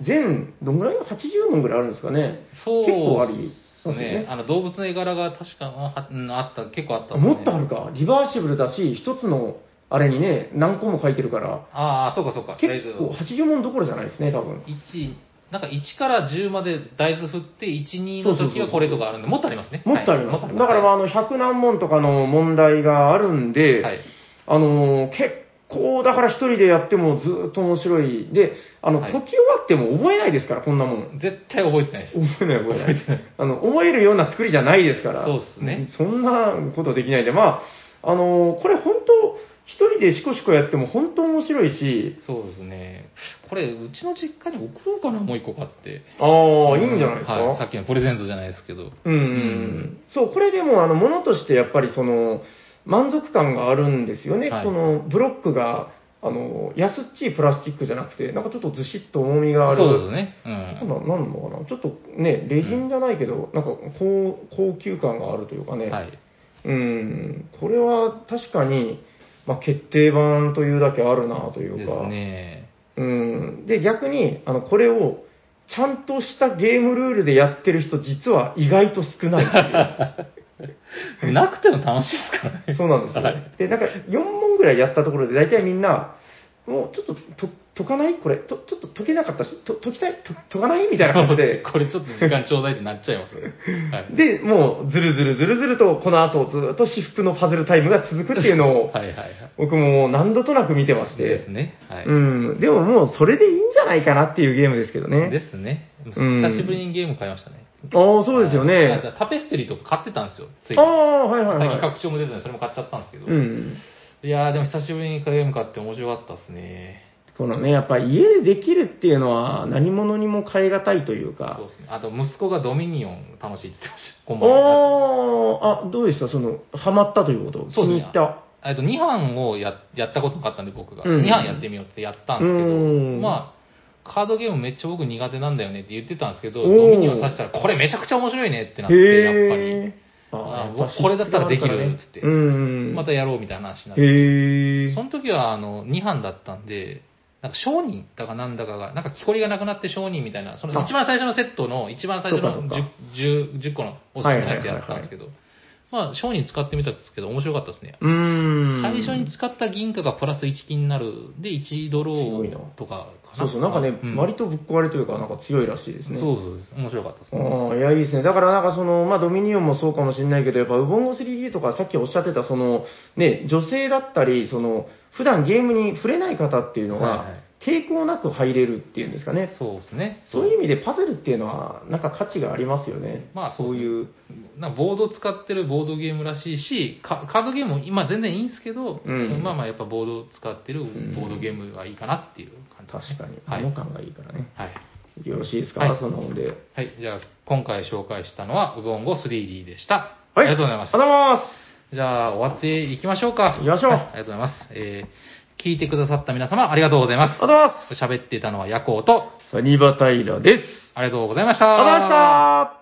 全、どんぐらい ?80 問ぐらいあるんですかね。そう結構あり。すね。あの、動物の絵柄が確か、あった、結構あったねもっとあるか。リバーシブルだし、一つの、あれにね、何個も書いてるから、ああ、そうかそうか。結構80問どころじゃないですね、多分。1、なんか1から10まで大豆振って、1、2の時はこれとかあるんで、もっとありますね。もっとあります。はいだから、まあ、あの、100何問とかの問題があるんで、はい。あのー結構、だから一人でやってもずーっと面白い。で、あの、はい解き終わっても覚えないですから、こんなもん。絶対覚えてないです。覚えない覚えてない。あの、覚えるような作りじゃないですから。そうっすねそんなことできないんで、まあ、あのーこれ本当、一人でシコシコやっても本当面白いし、そうですね。これ、うちの実家に送ろうかな、もう一個買って。ああ、いいんじゃないですか？はい。さっきのプレゼントじゃないですけど。うんうんうん、そう、これでも、あの、ものとしてやっぱりその、満足感があるんですよね。はいこのブロックが、あの、安っちいプラスチックじゃなくて、なんかちょっとずしっと重みがある。そうですね。うん。ななんのかな？ちょっとね、レジンじゃないけど、なんか高高級感があるというかね。はい。うん、これは確かに、まあ、決定版というだけあるなというですか。ね。うん。で、逆に、あの、これを、ちゃんとしたゲームルールでやってる人、実は意外と少ない。なくても楽しいですからね。そうなんですよ。はいで、なんか4問ぐらいやったところで、大体みんな、もうちょっとと解かない？これと、ちょっと解けなかったし、と解きたい？と解かない？みたいな感じで。これちょっと時間ちょうだいってなっちゃいます。はい。で、もう、ずるずるずるずると、この後、ずっと私服のパズルタイムが続くっていうのを、はいはいはい。僕ももう何度となく見てまして。ですね。はい。うん。でももう、それでいいんじゃないかなっていうゲームですけどね。ですね。ん久しぶりにゲーム買いましたね。ああ、そうですよはいね。タペストリーとか買ってたんですよ。ついああ、はいはい最近はい。拡張も出てたんで、それも買っちゃったんですけど。うん。いやー、でも久しぶりにゲーム買って面白かったですね。このね、やっぱ家でできるっていうのは何者にも代え難いというか。そうですね。あと、息子がドミニオン楽しいって言ってました。こんばんは。ああ、あ、どうでした？その、ハマったということ？そうですね気に入った？えっと、2班をややったことなかったんで、僕が。うん2班やってみようってやったんですけうんど、まあ、カードゲームめっちゃ僕苦手なんだよねって言ってたんですけど、おードミニオンさせたら、これめちゃくちゃ面白いねってなって、やっぱり。ああこれだったらできるっつってうん。またやろうみたいな話になって。その時はあの2班だったんで、なんか商人だかなんだかが、なんか木こりがなくなって商人みたいな、そのあ。一番最初のセットの一番最初のそうかそう 10, 10, 10個のおすすめのやつやったんですけど、まあ商人使ってみたんですけど面白かったですね。うーん。最初に使った銀貨がプラス1金になるで1ドローとかかそうそう、なんかね、うん割とぶっ壊れというか、なんか強いらしいですね。そうそうです。面白かったですね。いや、いいですね。だからなんかその、まあ、ドミニオンもそうかもしれないけど、やっぱ、ウボンゴ 3D とか、さっきおっしゃってた、その、ね、女性だったり、その、普段ゲームに触れない方っていうのがはいはい、抵抗なく入れるっていうんですかね。そうですね。そういう意味でパズルっていうのは、なんか価値がありますよね。まあそういう。なボードを使ってるボードゲームらしいし、カカードゲームも今全然いいんですけど、うんまあまあやっぱボードを使ってるんボードゲームがいいかなっていう感じですね、確かに、はい。物感がいいからね。はい。よろしいですか、はいそんなもんで。はい。じゃあ、今回紹介したのは、ウボンゴ 3D でした。はい。ありがとうございますあり。がとうございます。じゃあ、終わっていきましょうか。行きましょうはいありがとうございます。えー、聞いてくださった皆様、ありがとうございますあり。がとうございます。喋っていたのはヤコウと、サニバタイラです。ありがとうございました。ありがとうございました。